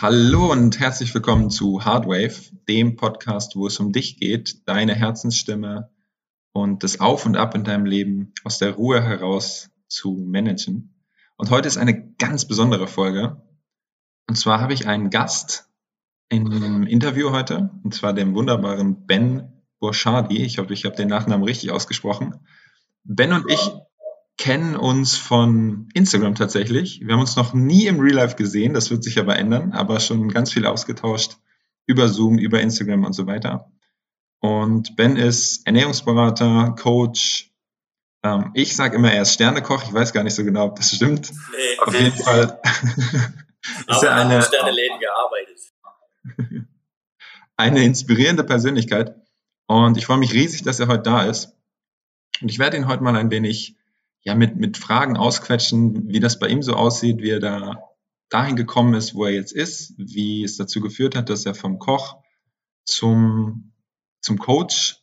Hallo und herzlich willkommen zu Hardwave, dem Podcast, wo es um dich geht, deine Herzensstimme und das Auf und Ab in deinem Leben aus der Ruhe heraus zu managen. Und heute ist eine ganz besondere Folge. Und zwar habe ich einen Gast im Interview heute, und zwar den wunderbaren Ben Burshadi. Ich hoffe, ich habe den Nachnamen richtig ausgesprochen. Ben und ich kennen uns von Instagram tatsächlich. Wir haben uns noch nie im Real Life gesehen, das wird sich aber ändern, aber schon ganz viel ausgetauscht über Zoom, über Instagram und so weiter. Und Ben ist Ernährungsberater, Coach. Ähm, ich sage immer, er ist Sternekoch. Ich weiß gar nicht so genau, ob das stimmt. Nee. Auf jeden Fall ist er eine Sterneläden gearbeitet. eine inspirierende Persönlichkeit. Und ich freue mich riesig, dass er heute da ist. Und ich werde ihn heute mal ein wenig ja, mit, mit Fragen ausquetschen, wie das bei ihm so aussieht, wie er da dahin gekommen ist, wo er jetzt ist, wie es dazu geführt hat, dass er vom Koch zum, zum Coach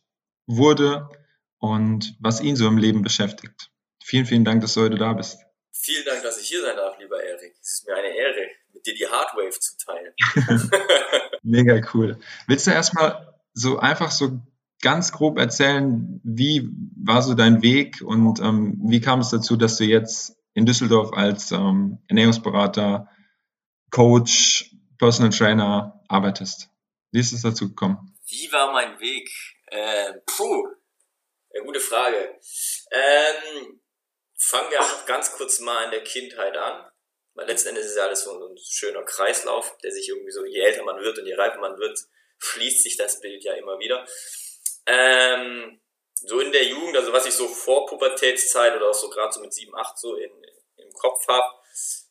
wurde und was ihn so im Leben beschäftigt. Vielen, vielen Dank, dass du heute da bist. Vielen Dank, dass ich hier sein darf, lieber Erik. Es ist mir eine Ehre, mit dir die Hardwave zu teilen. Mega cool. Willst du erstmal so einfach so ganz grob erzählen, wie war so dein Weg und ähm, wie kam es dazu, dass du jetzt in Düsseldorf als ähm, Ernährungsberater, Coach, Personal Trainer arbeitest? Wie ist es dazu gekommen? Wie war mein Weg? Äh, puh, eine gute Frage. Ähm, fangen wir einfach ganz kurz mal in der Kindheit an. Weil letzten Endes ist ja alles so ein schöner Kreislauf, der sich irgendwie so, je älter man wird und je reifer man wird, schließt sich das Bild ja immer wieder. Ähm, so in der Jugend, also was ich so vor Pubertätszeit oder auch so gerade so mit 7, 8 so in, im Kopf habe,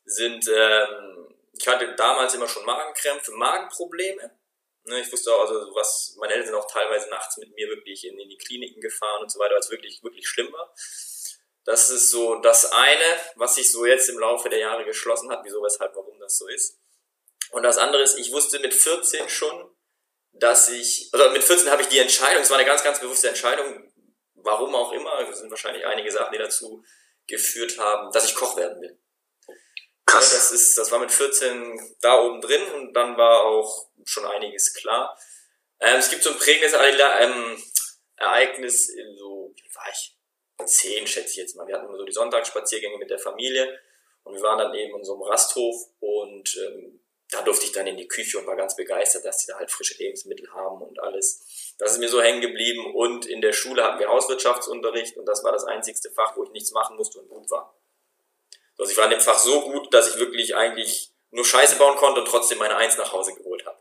sind, ähm, ich hatte damals immer schon Magenkrämpfe, Magenprobleme. Ne, ich wusste auch, also was, meine Eltern sind auch teilweise nachts mit mir wirklich in, in die Kliniken gefahren und so weiter, weil es wirklich, wirklich schlimm war. Das ist so das eine, was sich so jetzt im Laufe der Jahre geschlossen hat, wieso, weshalb, warum das so ist. Und das andere ist, ich wusste mit 14 schon, dass ich, also mit 14 habe ich die Entscheidung, es war eine ganz, ganz bewusste Entscheidung, warum auch immer, es sind wahrscheinlich einige Sachen, die dazu geführt haben, dass ich Koch werden will. Krass. das ist, das war mit 14 da oben drin und dann war auch schon einiges klar. Ähm, es gibt so ein prägendes ähm, Ereignis, in so, wie war ich? Zehn, schätze ich jetzt mal. Wir hatten immer so die Sonntagsspaziergänge mit der Familie und wir waren dann eben in so einem Rasthof und ähm, da durfte ich dann in die Küche und war ganz begeistert, dass die da halt frische Lebensmittel haben und alles. Das ist mir so hängen geblieben und in der Schule hatten wir Hauswirtschaftsunterricht und das war das einzigste Fach, wo ich nichts machen musste und gut war. Also ich war in dem Fach so gut, dass ich wirklich eigentlich nur Scheiße bauen konnte und trotzdem meine Eins nach Hause geholt habe.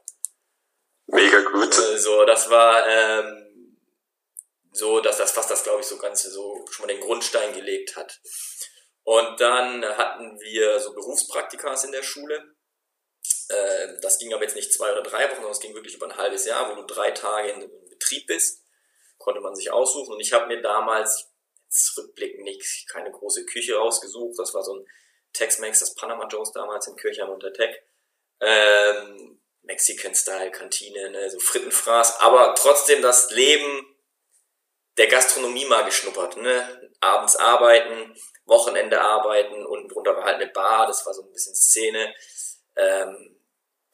Mega gut. So, also, das war ähm, so, dass das fast das, glaube ich, so ganz so schon mal den Grundstein gelegt hat. Und dann hatten wir so Berufspraktikas in der Schule äh, das ging aber jetzt nicht zwei oder drei Wochen, sondern es ging wirklich über ein halbes Jahr, wo du drei Tage in Betrieb bist. Konnte man sich aussuchen. Und ich habe mir damals, jetzt rückblickend nicht, keine große Küche rausgesucht. Das war so ein Tex-Mex, das Panama Joe's damals in Kirchheim unter Tech. Ähm, Mexican-Style-Kantine, ne, so Frittenfraß. Aber trotzdem das Leben der Gastronomie mal geschnuppert. Ne? Abends arbeiten, Wochenende arbeiten und drunter war halt eine Bar, das war so ein bisschen Szene. Ähm,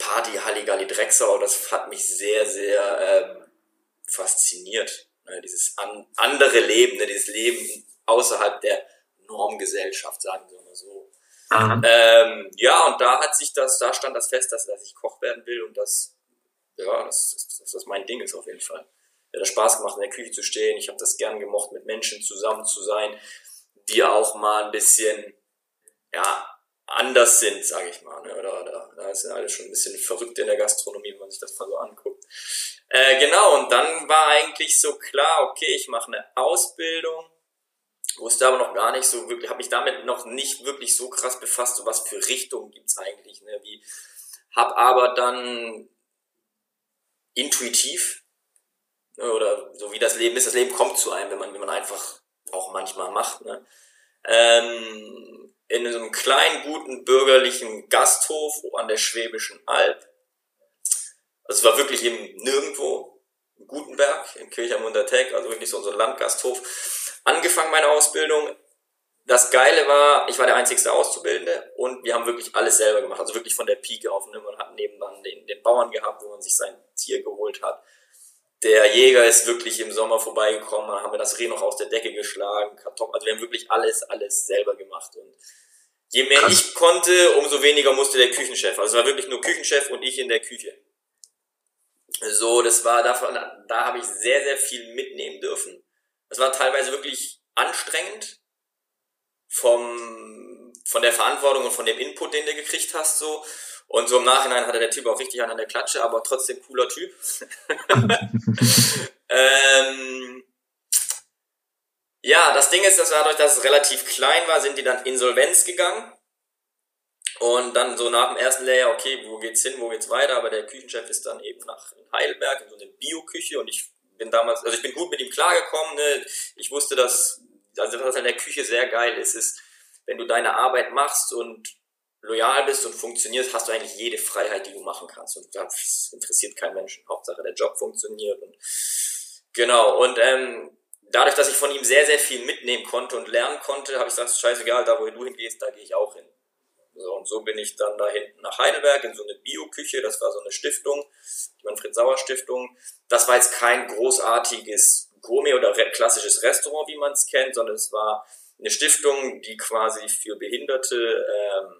Party Halligalli Drecksau, das hat mich sehr, sehr ähm, fasziniert. Ne? Dieses an, andere Leben, ne? dieses Leben außerhalb der Normgesellschaft, sagen wir mal so. Ähm, ja, und da hat sich das, da stand das fest, dass, dass ich Koch werden will und das, ja, das, das, das mein Ding ist auf jeden Fall. Mir hat Spaß gemacht, in der Küche zu stehen. Ich habe das gern gemocht, mit Menschen zusammen zu sein, die auch mal ein bisschen, ja, anders sind, sage ich mal. Ne? Oder, oder da ist ja alles schon ein bisschen verrückt in der Gastronomie, wenn man sich das mal so anguckt. Äh, genau, und dann war eigentlich so klar, okay, ich mache eine Ausbildung, wusste aber noch gar nicht so wirklich, habe mich damit noch nicht wirklich so krass befasst, so was für Richtungen gibt's eigentlich, ne? wie, hab aber dann intuitiv, ne? oder so wie das Leben ist, das Leben kommt zu einem, wenn man, wenn man einfach auch manchmal macht, ne? ähm, in so einem kleinen, guten, bürgerlichen Gasthof an der Schwäbischen Alb. Also es war wirklich im Nirgendwo, in Gutenberg, in Kirchheim unter Teck, also wirklich so ein Landgasthof. Angefangen meine Ausbildung, das Geile war, ich war der einzigste Auszubildende und wir haben wirklich alles selber gemacht. Also wirklich von der Pike auf. Ne? Man hat nebenan den, den Bauern gehabt, wo man sich sein Tier geholt hat. Der Jäger ist wirklich im Sommer vorbeigekommen, dann haben wir das Reh noch aus der Decke geschlagen, Kartoffeln, also wir haben wirklich alles, alles selber gemacht. Und je mehr Krass. ich konnte, umso weniger musste der Küchenchef. Also es war wirklich nur Küchenchef und ich in der Küche. So, das war davon, da habe ich sehr, sehr viel mitnehmen dürfen. Es war teilweise wirklich anstrengend vom, von der Verantwortung und von dem Input, den du gekriegt hast, so. Und so im Nachhinein hatte der Typ auch richtig an der Klatsche, aber trotzdem cooler Typ. ähm, ja, das Ding ist, dass dadurch, dass es relativ klein war, sind die dann Insolvenz gegangen. Und dann so nach dem ersten Layer, okay, wo geht's hin, wo geht's weiter? Aber der Küchenchef ist dann eben nach Heidelberg in so eine Bio-Küche und ich bin damals, also ich bin gut mit ihm klargekommen. Ne? Ich wusste, dass, also was an der Küche sehr geil ist, ist, wenn du deine Arbeit machst und loyal bist und funktionierst, hast du eigentlich jede Freiheit, die du machen kannst. Und das interessiert keinen Menschen. Hauptsache der Job funktioniert. Und genau. Und ähm, dadurch, dass ich von ihm sehr, sehr viel mitnehmen konnte und lernen konnte, habe ich gesagt, scheißegal, da wo du hingehst, da gehe ich auch hin. So, und so bin ich dann da hinten nach Heidelberg in so eine Bio-Küche, das war so eine Stiftung, die Manfred-Sauer-Stiftung. Das war jetzt kein großartiges Gourmet- oder klassisches Restaurant, wie man es kennt, sondern es war eine Stiftung, die quasi für Behinderte ähm,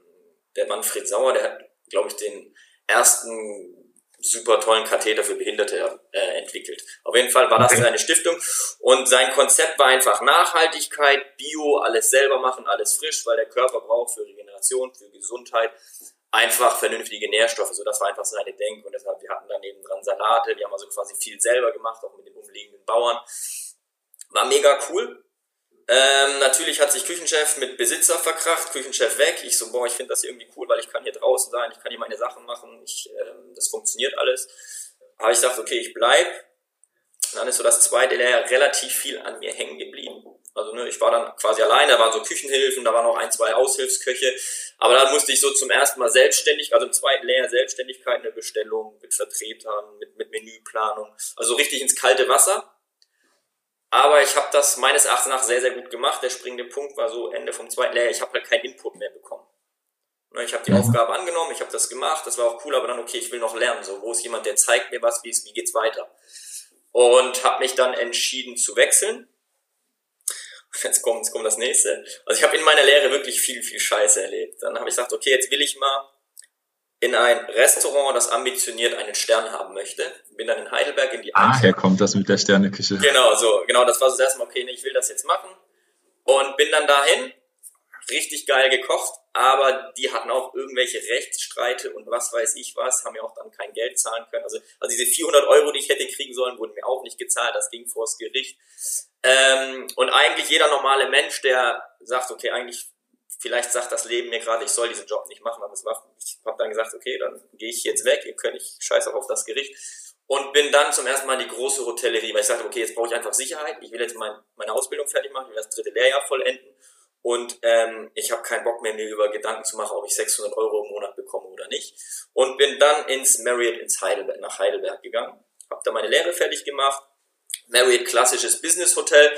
der Manfred Sauer, der hat, glaube ich, den ersten super tollen Katheter für Behinderte äh, entwickelt. Auf jeden Fall war das seine Stiftung und sein Konzept war einfach Nachhaltigkeit, Bio, alles selber machen, alles frisch, weil der Körper braucht für Regeneration, für Gesundheit einfach vernünftige Nährstoffe. So, das war einfach seine Denk und deshalb, wir hatten daneben dran Salate, wir haben also quasi viel selber gemacht, auch mit den umliegenden Bauern. War mega cool. Ähm, natürlich hat sich Küchenchef mit Besitzer verkracht, Küchenchef weg. Ich so, boah, ich finde das irgendwie cool, weil ich kann hier draußen sein, ich kann hier meine Sachen machen, ich, ähm, das funktioniert alles. Aber ich dachte, okay, ich bleib. Dann ist so das zweite Lehr relativ viel an mir hängen geblieben. Also ne, ich war dann quasi alleine, da waren so Küchenhilfen, da waren noch ein, zwei Aushilfsköche. Aber dann musste ich so zum ersten Mal selbstständig, also im zweiten Lehr Selbstständigkeit, eine Bestellung mit Vertretern, mit, mit Menüplanung. Also richtig ins kalte Wasser. Aber ich habe das meines Erachtens nach sehr, sehr gut gemacht. Der springende Punkt war so Ende vom zweiten Lehrjahr. Ich habe halt keinen Input mehr bekommen. Ne, ich habe die mhm. Aufgabe angenommen, ich habe das gemacht, das war auch cool, aber dann, okay, ich will noch lernen. So, wo ist jemand, der zeigt mir was, wie, wie geht's weiter? Und habe mich dann entschieden zu wechseln. Jetzt kommt, jetzt kommt das nächste. Also ich habe in meiner Lehre wirklich viel, viel Scheiße erlebt. Dann habe ich gesagt, okay, jetzt will ich mal in ein Restaurant, das ambitioniert einen Stern haben möchte. Bin dann in Heidelberg in die Ah, her kommt das mit der Sterneküche. Genau, so, genau, das war so das erste Mal, okay, nee, ich will das jetzt machen. Und bin dann dahin, richtig geil gekocht, aber die hatten auch irgendwelche Rechtsstreite und was weiß ich was, haben ja auch dann kein Geld zahlen können. Also, also diese 400 Euro, die ich hätte kriegen sollen, wurden mir auch nicht gezahlt, das ging vors Gericht. Ähm, und eigentlich jeder normale Mensch, der sagt, okay, eigentlich vielleicht sagt das Leben mir gerade, ich soll diesen Job nicht machen, aber es macht, ich habe dann gesagt, okay, dann gehe ich jetzt weg, ihr könnt, ich scheiße auch auf das Gericht. Und bin dann zum ersten Mal in die große Hotellerie, weil ich sagte, okay, jetzt brauche ich einfach Sicherheit, ich will jetzt mein, meine Ausbildung fertig machen, ich will das dritte Lehrjahr vollenden. Und ähm, ich habe keinen Bock mehr, mir über Gedanken zu machen, ob ich 600 Euro im Monat bekomme oder nicht. Und bin dann ins Marriott ins Heidelberg, nach Heidelberg gegangen, habe da meine Lehre fertig gemacht, Marriott klassisches Business Hotel,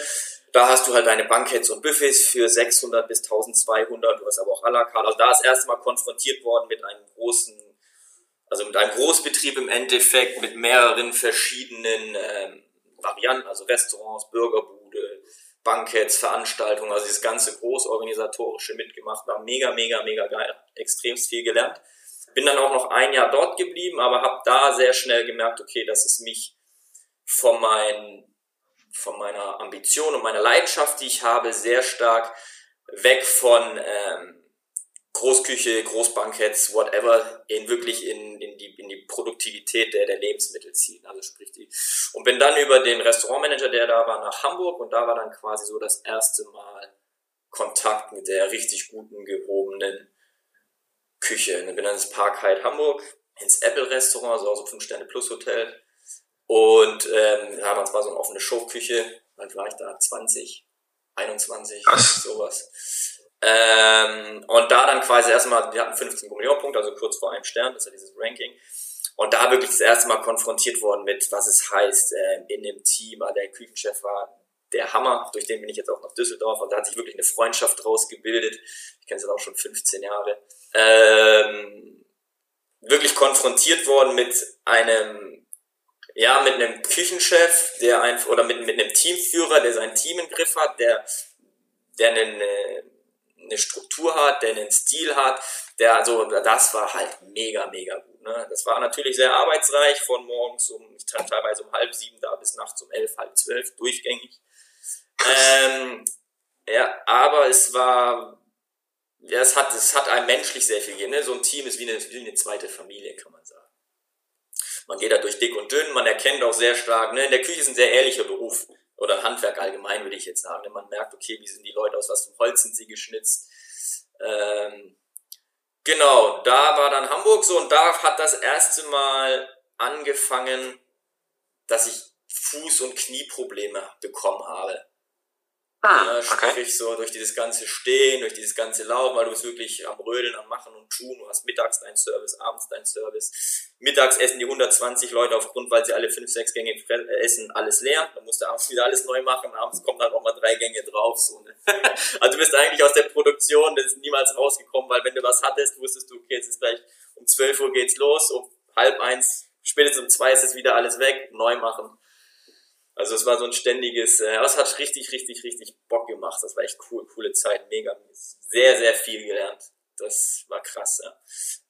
da hast du halt deine Bankheads und Buffets für 600 bis 1200, du hast aber auch à la carte. Also da ist erst mal konfrontiert worden mit einem großen, also mit einem Großbetrieb im Endeffekt, mit mehreren verschiedenen ähm, Varianten, also Restaurants, Burgerbude, Bankheads, Veranstaltungen, also dieses ganze großorganisatorische mitgemacht, war mega, mega, mega geil, extremst viel gelernt. Bin dann auch noch ein Jahr dort geblieben, aber habe da sehr schnell gemerkt, okay, das ist mich von meinen von meiner Ambition und meiner Leidenschaft, die ich habe, sehr stark weg von ähm, Großküche, Großbanketts, whatever, in wirklich in, in, die, in die Produktivität der, der Lebensmittel ziehen. Also sprich die. Und bin dann über den Restaurantmanager, der da war, nach Hamburg und da war dann quasi so das erste Mal Kontakt mit der richtig guten, gehobenen Küche. Und bin dann ins Parkheit Hamburg, ins Apple Restaurant, also, also 5 Sterne Plus Hotel, und ähm, ja, das war so eine offene Showküche. Dann war ich da 20, 21, sowas. Ähm, und da dann quasi erstmal, wir hatten 15 Millionenpunkte, also kurz vor einem Stern, das ist ja dieses Ranking. Und da wirklich das erste Mal konfrontiert worden mit, was es heißt, äh, in dem Team, der Küchenchef war der Hammer, durch den bin ich jetzt auch nach Düsseldorf und da hat sich wirklich eine Freundschaft draus gebildet. Ich kenne es jetzt auch schon 15 Jahre. Ähm, wirklich konfrontiert worden mit einem, ja, mit einem Küchenchef, der einfach, oder mit, mit einem Teamführer, der sein Team im Griff hat, der, der eine, eine Struktur hat, der einen Stil hat, der, also, das war halt mega, mega gut, ne. Das war natürlich sehr arbeitsreich von morgens um, ich teilweise um halb sieben da bis nachts um elf, halb zwölf, durchgängig. Ähm, ja, aber es war, ja, es hat, es hat einem menschlich sehr viel gegeben. Ne? So ein Team ist wie eine, wie eine zweite Familie, kann man sagen. Man geht da durch dick und dünn, man erkennt auch sehr stark, ne? in der Küche ist ein sehr ehrlicher Beruf oder Handwerk allgemein, würde ich jetzt sagen. Ne? Man merkt, okay, wie sind die Leute aus was für Holz sind sie geschnitzt. Ähm, genau, da war dann Hamburg so und da hat das erste Mal angefangen, dass ich Fuß- und Knieprobleme bekommen habe. Ah, okay. Sprich so durch dieses ganze Stehen, durch dieses ganze Laufen, weil du bist wirklich am Rödeln, am Machen und Tun. Du hast mittags deinen Service, abends deinen Service. Mittags essen die 120 Leute aufgrund, weil sie alle 5, 6 Gänge essen, alles leer. Dann musst du abends wieder alles neu machen. Abends kommen dann auch mal drei Gänge drauf. So, ne? also du bist eigentlich aus der Produktion, das ist niemals rausgekommen, weil wenn du was hattest, wusstest du, okay, jetzt ist gleich um 12 Uhr geht's los, um halb eins, spätestens um zwei ist es wieder alles weg, neu machen. Also es war so ein ständiges, äh, es hat richtig, richtig, richtig Bock gemacht. Das war echt cool, coole Zeit, mega, sehr, sehr viel gelernt. Das war krass, ja.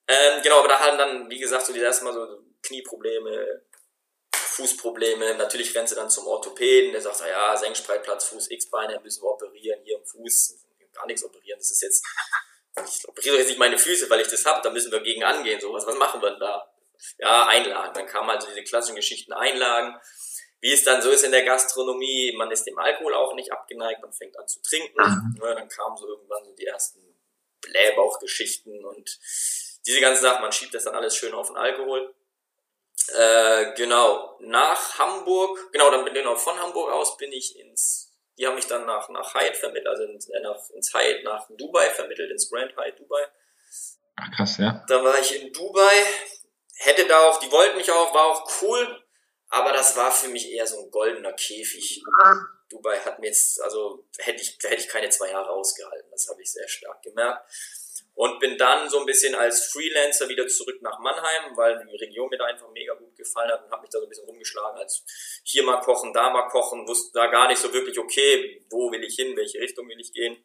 Ähm, genau, aber da haben dann, wie gesagt, so die ersten Mal so Knieprobleme, Fußprobleme. Natürlich rennst du dann zum Orthopäden, der sagt, ja, Senkspreitplatz, Fuß, X-Beine, müssen wir operieren, hier im Fuß, gar nichts operieren. Das ist jetzt, ich operiere jetzt nicht meine Füße, weil ich das habe, da müssen wir gegen angehen, sowas. Was machen wir denn da? Ja, Einlagen. Dann kamen halt so diese klassischen Geschichten, Einlagen wie es dann so ist in der Gastronomie, man ist dem Alkohol auch nicht abgeneigt, man fängt an zu trinken. Mhm. Ja, dann kamen so irgendwann so die ersten Blähbauchgeschichten und diese ganzen Sachen, man schiebt das dann alles schön auf den Alkohol. Äh, genau, nach Hamburg, genau, dann bin ich noch von Hamburg aus bin ich ins, die haben mich dann nach, nach Hyatt vermittelt, also ins, äh, nach, ins Hyatt nach Dubai vermittelt, ins Grand Hyatt Dubai. Ach, krass, ja. Da war ich in Dubai, hätte da auch, die wollten mich auch, war auch cool, aber das war für mich eher so ein goldener Käfig. Dubai hat mir jetzt, also hätte ich, hätte ich keine zwei Jahre ausgehalten. Das habe ich sehr stark gemerkt. Und bin dann so ein bisschen als Freelancer wieder zurück nach Mannheim, weil die Region mir da einfach mega gut gefallen hat und habe mich da so ein bisschen rumgeschlagen, als hier mal kochen, da mal kochen, wusste da gar nicht so wirklich, okay, wo will ich hin, welche Richtung will ich gehen.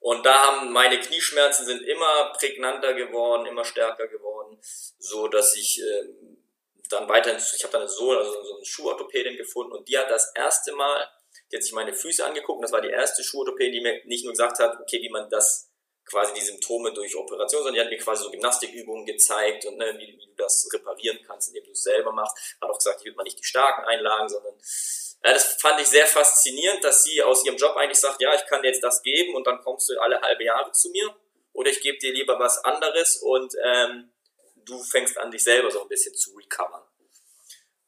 Und da haben meine Knieschmerzen sind immer prägnanter geworden, immer stärker geworden, so dass ich äh, dann weiterhin, ich habe dann so, also so eine Schuhorthopädin gefunden und die hat das erste Mal, die hat sich meine Füße angeguckt und das war die erste Schuhorthopädin, die mir nicht nur gesagt hat, okay, wie man das quasi die Symptome durch Operation, sondern die hat mir quasi so Gymnastikübungen gezeigt und ne, wie, wie, du das reparieren kannst, indem du es selber machst. Hat auch gesagt, hier wird man nicht die starken Einlagen, sondern ja, das fand ich sehr faszinierend, dass sie aus ihrem Job eigentlich sagt, ja, ich kann dir jetzt das geben und dann kommst du alle halbe Jahre zu mir oder ich gebe dir lieber was anderes und ähm, du fängst an, dich selber so ein bisschen zu recovern.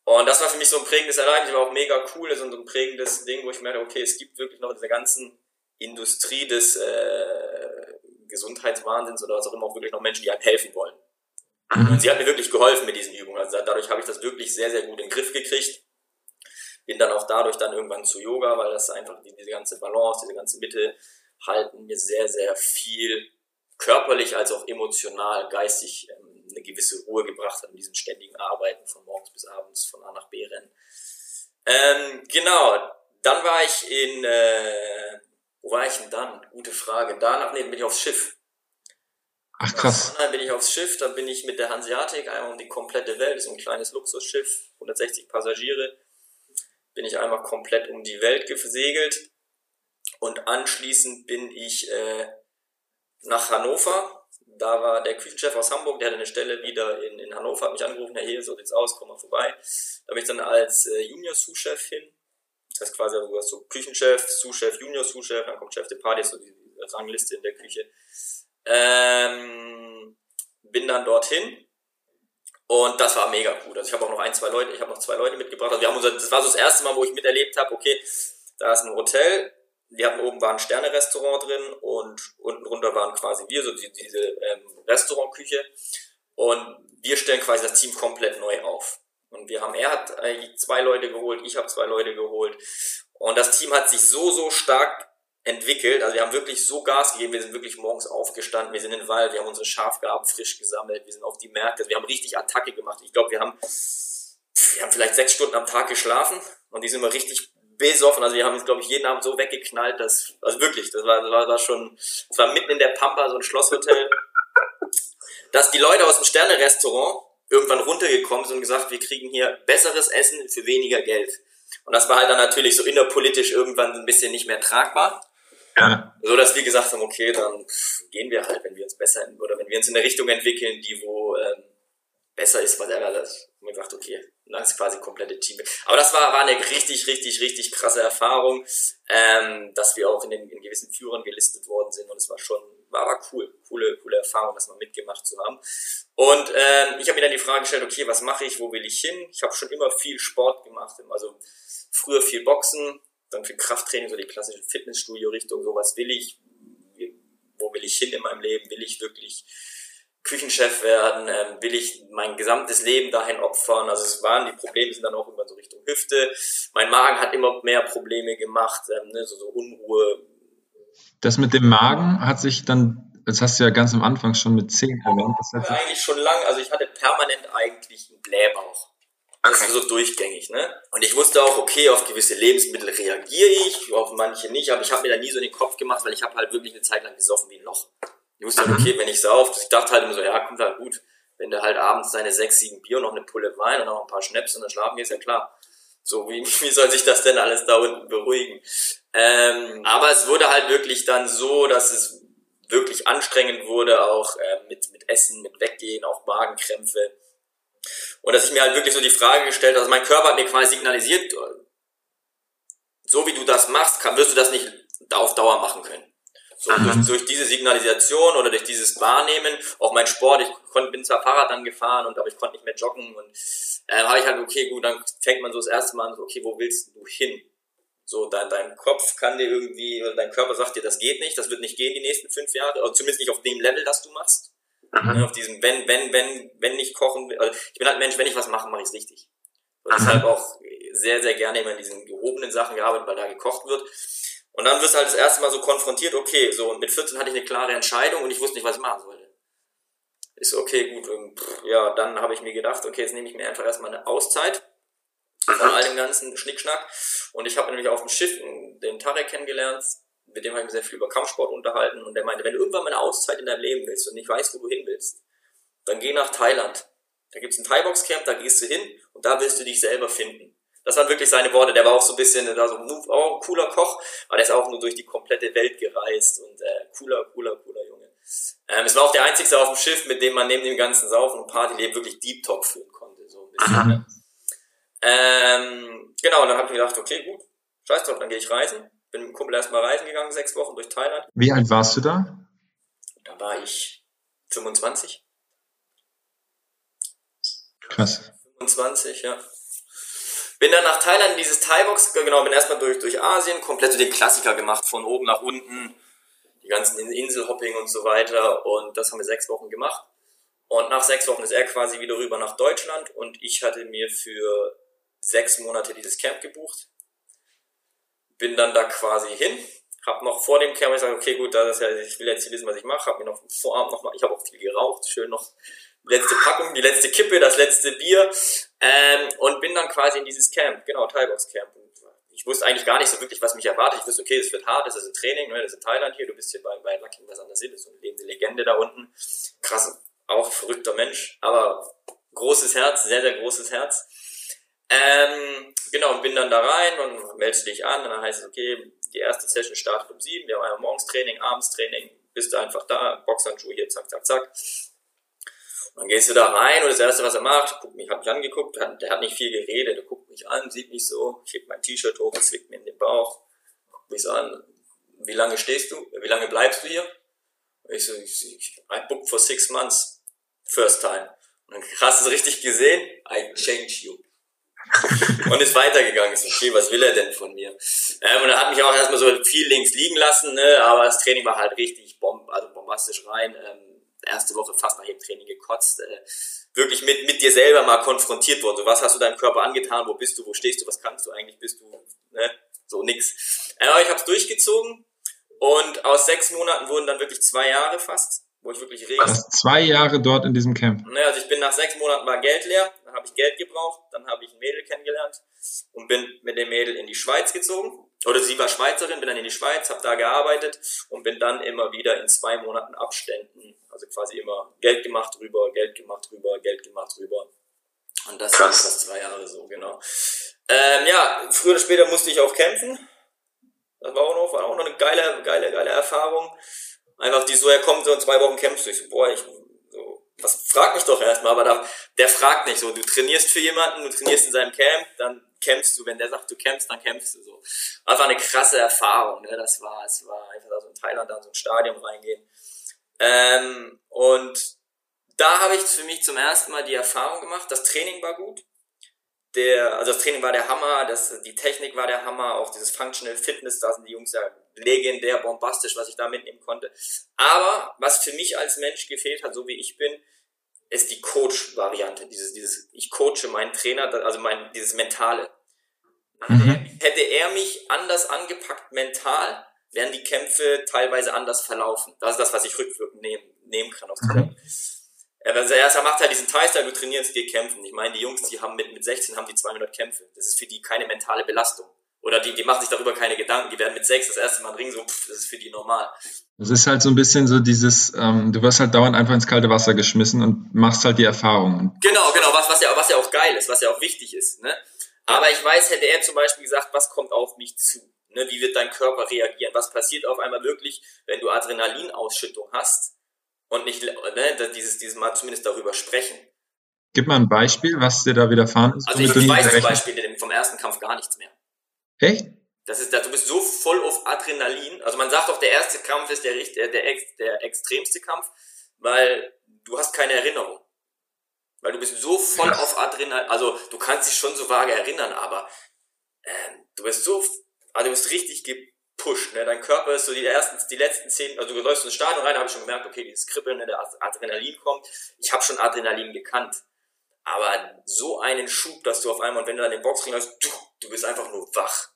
Und das war für mich so ein prägendes Ereignis, war auch mega cool, so ein prägendes Ding, wo ich merke, okay, es gibt wirklich noch in dieser ganzen Industrie des äh, Gesundheitswahnsinns oder was auch immer auch wirklich noch Menschen, die einem helfen wollen. Mhm. Und sie hat mir wirklich geholfen mit diesen Übungen. Also dadurch habe ich das wirklich sehr, sehr gut in den Griff gekriegt. Bin dann auch dadurch dann irgendwann zu Yoga, weil das einfach diese ganze Balance, diese ganze Mitte halten mir sehr, sehr viel körperlich als auch emotional, geistig ähm, eine gewisse Ruhe gebracht hat in diesem ständigen Arbeiten von morgens bis abends von A nach B rennen. Ähm, genau, dann war ich in, äh, wo war ich denn dann? Gute Frage. Danach nee, bin ich aufs Schiff. Ach krass. Dann bin ich aufs Schiff, dann bin ich mit der Hanseatic einmal um die komplette Welt, ist ein kleines Luxusschiff, 160 Passagiere, bin ich einmal komplett um die Welt gesegelt und anschließend bin ich äh, nach Hannover da war der Küchenchef aus Hamburg, der hatte eine Stelle wieder in, in Hannover, hat mich angerufen, hier, so sieht's aus, komm mal vorbei. Da bin ich dann als äh, Junior-Sous-Chef hin. Das heißt quasi, du hast so Küchenchef, Sous-Chef, Junior-Sous-Chef, dann kommt Chef de Party, so die Rangliste in der Küche. Ähm, bin dann dorthin und das war mega cool. Also ich habe auch noch ein, zwei Leute, ich habe noch zwei Leute mitgebracht. Also wir haben unser, das war so das erste Mal, wo ich miterlebt habe, okay, da ist ein Hotel, wir hatten oben war ein Sterne-Restaurant drin und unten runter waren quasi wir, so die, diese ähm, Restaurantküche. Und wir stellen quasi das Team komplett neu auf. Und wir haben, er hat eigentlich zwei Leute geholt, ich habe zwei Leute geholt. Und das Team hat sich so, so stark entwickelt. Also wir haben wirklich so Gas gegeben. Wir sind wirklich morgens aufgestanden. Wir sind in den Wald. Wir haben unsere Schafgaben frisch gesammelt. Wir sind auf die Märkte. Wir haben richtig Attacke gemacht. Ich glaube, wir haben, wir haben vielleicht sechs Stunden am Tag geschlafen und die sind immer richtig besoffen. Also wir haben uns, glaube ich, jeden Abend so weggeknallt, dass, also wirklich, das war, war, war schon, das war mitten in der Pampa, so ein Schlosshotel, dass die Leute aus dem Sterne-Restaurant irgendwann runtergekommen sind und gesagt, wir kriegen hier besseres Essen für weniger Geld. Und das war halt dann natürlich so innerpolitisch irgendwann ein bisschen nicht mehr tragbar. Ja. So dass wir gesagt haben, okay, dann gehen wir halt, wenn wir uns besser oder wenn wir uns in eine Richtung entwickeln, die wo ähm, besser ist, was er das. Und wir gesagt, okay, das ist quasi komplette Team. Aber das war, war eine richtig, richtig, richtig krasse Erfahrung, ähm, dass wir auch in den in gewissen Führern gelistet worden sind. Und es war schon, war, war cool, coole, coole Erfahrung, das mal mitgemacht zu haben. Und ähm, ich habe mir dann die Frage gestellt, okay, was mache ich, wo will ich hin? Ich habe schon immer viel Sport gemacht, also früher viel Boxen, dann viel Krafttraining, so die klassische Fitnessstudio-Richtung, so was will ich, wo will ich hin in meinem Leben, will ich wirklich Küchenchef werden, ähm, will ich mein gesamtes Leben dahin opfern. Also es waren, die Probleme sind dann auch irgendwann so Richtung Hüfte. Mein Magen hat immer mehr Probleme gemacht, ähm, ne, so, so Unruhe. Das mit dem Magen hat sich dann, das hast du ja ganz am Anfang schon mit 10 erwähnt. Das hat eigentlich schon lange, also ich hatte permanent eigentlich einen Blähbauch. Das ist so durchgängig, ne? Und ich wusste auch, okay, auf gewisse Lebensmittel reagiere ich, auf manche nicht, aber ich habe mir da nie so in den Kopf gemacht, weil ich habe halt wirklich eine Zeit lang gesoffen wie ein Loch. Ich wusste halt, okay, wenn ich sauf, ich dachte halt immer so, ja, kommt halt gut. Wenn du halt abends deine sechs, sieben Bier und noch eine Pulle Wein und noch ein paar Schnaps und dann schlafen gehst, ja klar. So, wie, wie soll sich das denn alles da unten beruhigen? Ähm, aber es wurde halt wirklich dann so, dass es wirklich anstrengend wurde, auch äh, mit, mit Essen, mit Weggehen, auch Magenkrämpfe. Und dass ich mir halt wirklich so die Frage gestellt habe, also mein Körper hat mir quasi signalisiert, so wie du das machst, kann, wirst du das nicht auf Dauer machen können. So, durch, durch, diese Signalisation oder durch dieses Wahrnehmen, auch mein Sport, ich konnte, bin zwar Fahrrad dann gefahren und aber ich konnte nicht mehr joggen und äh, habe ich halt, okay, gut, dann fängt man so das erste Mal an, so, okay, wo willst du hin? So, dein, dein Kopf kann dir irgendwie, oder dein Körper sagt dir, das geht nicht, das wird nicht gehen die nächsten fünf Jahre, oder zumindest nicht auf dem Level, das du machst. Mhm. Auf diesem, wenn, wenn, wenn, wenn nicht kochen, also ich bin halt Mensch, wenn ich was mache, mache ich es richtig. Und deshalb auch sehr, sehr gerne immer in diesen gehobenen Sachen gearbeitet, weil da gekocht wird. Und dann wirst du halt das erste Mal so konfrontiert, okay, so, und mit 14 hatte ich eine klare Entscheidung und ich wusste nicht, was ich machen sollte. Ist okay, gut, und, ja, dann habe ich mir gedacht, okay, jetzt nehme ich mir einfach erstmal eine Auszeit von all dem ganzen Schnickschnack. Und ich habe nämlich auf dem Schiff den Tarek kennengelernt, mit dem habe ich mich sehr viel über Kampfsport unterhalten und der meinte, wenn du irgendwann mal eine Auszeit in deinem Leben willst und nicht weißt, wo du hin willst, dann geh nach Thailand. Da gibt's ein Thai-Box-Camp, da gehst du hin und da wirst du dich selber finden. Das waren wirklich seine Worte. Der war auch so ein bisschen da so auch ein cooler Koch, aber der ist auch nur durch die komplette Welt gereist und äh, cooler, cooler, cooler Junge. Ähm, es war auch der einzige auf dem Schiff, mit dem man neben dem ganzen Saufen und Partyleben wirklich Deep Talk führen konnte. So ein bisschen. Ne? Ähm, genau, und dann habe ich gedacht, okay, gut, scheiß drauf, dann gehe ich reisen. Bin mit dem Kumpel erstmal reisen gegangen, sechs Wochen durch Thailand. Wie alt warst du da? Da war ich 25. Krass. 25, ja. Bin dann nach Thailand in dieses Thai-Box, genau, bin erstmal durch, durch Asien, komplett so den Klassiker gemacht, von oben nach unten, die ganzen Inselhopping und so weiter. Und das haben wir sechs Wochen gemacht. Und nach sechs Wochen ist er quasi wieder rüber nach Deutschland und ich hatte mir für sechs Monate dieses Camp gebucht. Bin dann da quasi hin, hab noch vor dem Camp gesagt, okay, gut, das ist ja, ich will jetzt wissen, was ich mache, hab mir noch vorab noch mal, ich habe auch viel geraucht, schön noch letzte Packung, die letzte Kippe, das letzte Bier ähm, und bin dann quasi in dieses Camp, genau, Thai-Box Camp. Ich wusste eigentlich gar nicht so wirklich, was mich erwartet. Ich wusste, okay, es wird hart, es ist ein Training, ne, das ist in Thailand hier, du bist hier bei, bei Lucky was anderes das ist so eine lebende Legende da unten. Krass, auch verrückter Mensch, aber großes Herz, sehr, sehr großes Herz. Ähm, genau, und bin dann da rein und meldest dich an und dann heißt es, okay, die erste Session startet um sieben, wir haben ja morgens Training, abends Training, bist du einfach da, Boxhandschuhe hier, zack, zack, zack. Dann gehst du da rein und das erste, was er macht, guckt mich, hat mich angeguckt, der hat, der hat nicht viel geredet, der guckt mich an, sieht mich so, ich heb mein T-Shirt hoch, zwickt mir in den Bauch, guckt mich so an, wie lange stehst du, wie lange bleibst du hier? Und ich so, ich, ich, I booked for six months, first time. Und dann hast du es richtig gesehen, I change you. und ist weitergegangen. Ist okay, was will er denn von mir? Ähm, und er hat mich auch erstmal so viel links liegen lassen, ne? aber das Training war halt richtig bomb, also bombastisch rein. Ähm, erste Woche fast nach dem Training gekotzt. Äh, wirklich mit, mit dir selber mal konfrontiert worden. So, was hast du deinem Körper angetan? Wo bist du? Wo stehst du? Was kannst du eigentlich? Bist du, ne? So nix. Aber ich habe es durchgezogen und aus sechs Monaten wurden dann wirklich zwei Jahre fast, wo ich wirklich regelmäßig... Du hast zwei Jahre dort in diesem Camp? Naja, also ich bin nach sechs Monaten war Geld leer, dann habe ich Geld gebraucht, dann habe ich ein Mädel kennengelernt und bin mit dem Mädel in die Schweiz gezogen. Oder sie war Schweizerin, bin dann in die Schweiz, habe da gearbeitet und bin dann immer wieder in zwei Monaten Abständen, also quasi immer Geld gemacht rüber, Geld gemacht rüber, Geld gemacht rüber. Und das war fast zwei Jahre so, genau. Ähm, ja, früher oder später musste ich auch kämpfen. Das war auch noch, war auch noch eine geile, geile, geile Erfahrung. Einfach die so, er kommt so in zwei Wochen kämpfst du. Ich so, boah, ich, so, was, frag mich doch erstmal, aber da, der fragt nicht so, du trainierst für jemanden, du trainierst in seinem Camp, dann kämpfst du, wenn der sagt, du kämpfst, dann kämpfst du so. Einfach eine krasse Erfahrung, ne? das war, es war einfach da so in Thailand, da in so ein Stadion reingehen. Ähm, und da habe ich für mich zum ersten Mal die Erfahrung gemacht, das Training war gut. Der, also das Training war der Hammer, das, die Technik war der Hammer, auch dieses Functional Fitness, da sind die Jungs ja legendär, bombastisch, was ich da mitnehmen konnte. Aber was für mich als Mensch gefehlt hat, so wie ich bin, ist die Coach-Variante, dieses, dieses, ich coache meinen Trainer, also mein, dieses Mentale. Mhm. Hätte er mich anders angepackt mental, wären die Kämpfe teilweise anders verlaufen. Das ist das, was ich rückwirkend nehmen, nehmen kann aus mhm. Er, also er macht halt diesen Teil, du trainierst, geh kämpfen. Ich meine, die Jungs, die haben mit, mit 16 haben die 200 Kämpfe. Das ist für die keine mentale Belastung. Oder die, die machen sich darüber keine Gedanken. Die werden mit sechs das erste Mal im Ring so, pff, das ist für die normal. Es ist halt so ein bisschen so dieses, ähm, du wirst halt dauernd einfach ins kalte Wasser geschmissen und machst halt die Erfahrungen. Genau, genau, was, was, ja, was ja auch geil ist, was ja auch wichtig ist. Ne? Aber ich weiß, hätte er zum Beispiel gesagt, was kommt auf mich zu? Ne? Wie wird dein Körper reagieren? Was passiert auf einmal wirklich, wenn du Adrenalinausschüttung hast und nicht ne, dieses, dieses Mal zumindest darüber sprechen? Gib mal ein Beispiel, was dir da widerfahren ist. Also ich, ich weiß zum Beispiel vom ersten Kampf gar nichts mehr. Echt? Das ist, du bist so voll auf Adrenalin. Also man sagt auch, der erste Kampf ist der, der, der, der extremste Kampf, weil du hast keine Erinnerung. Weil du bist so voll Krass. auf Adrenalin, also du kannst dich schon so vage erinnern, aber ähm, du bist so, also du bist richtig gepusht. Ne? Dein Körper ist so die ersten, die letzten zehn, also du läufst ins Stadion rein, habe ich schon gemerkt, okay, dieses Kribbeln, ne, der Adrenalin kommt. Ich habe schon Adrenalin gekannt. Aber so einen Schub, dass du auf einmal, und wenn du dann den Boxring hast, du, du bist einfach nur wach.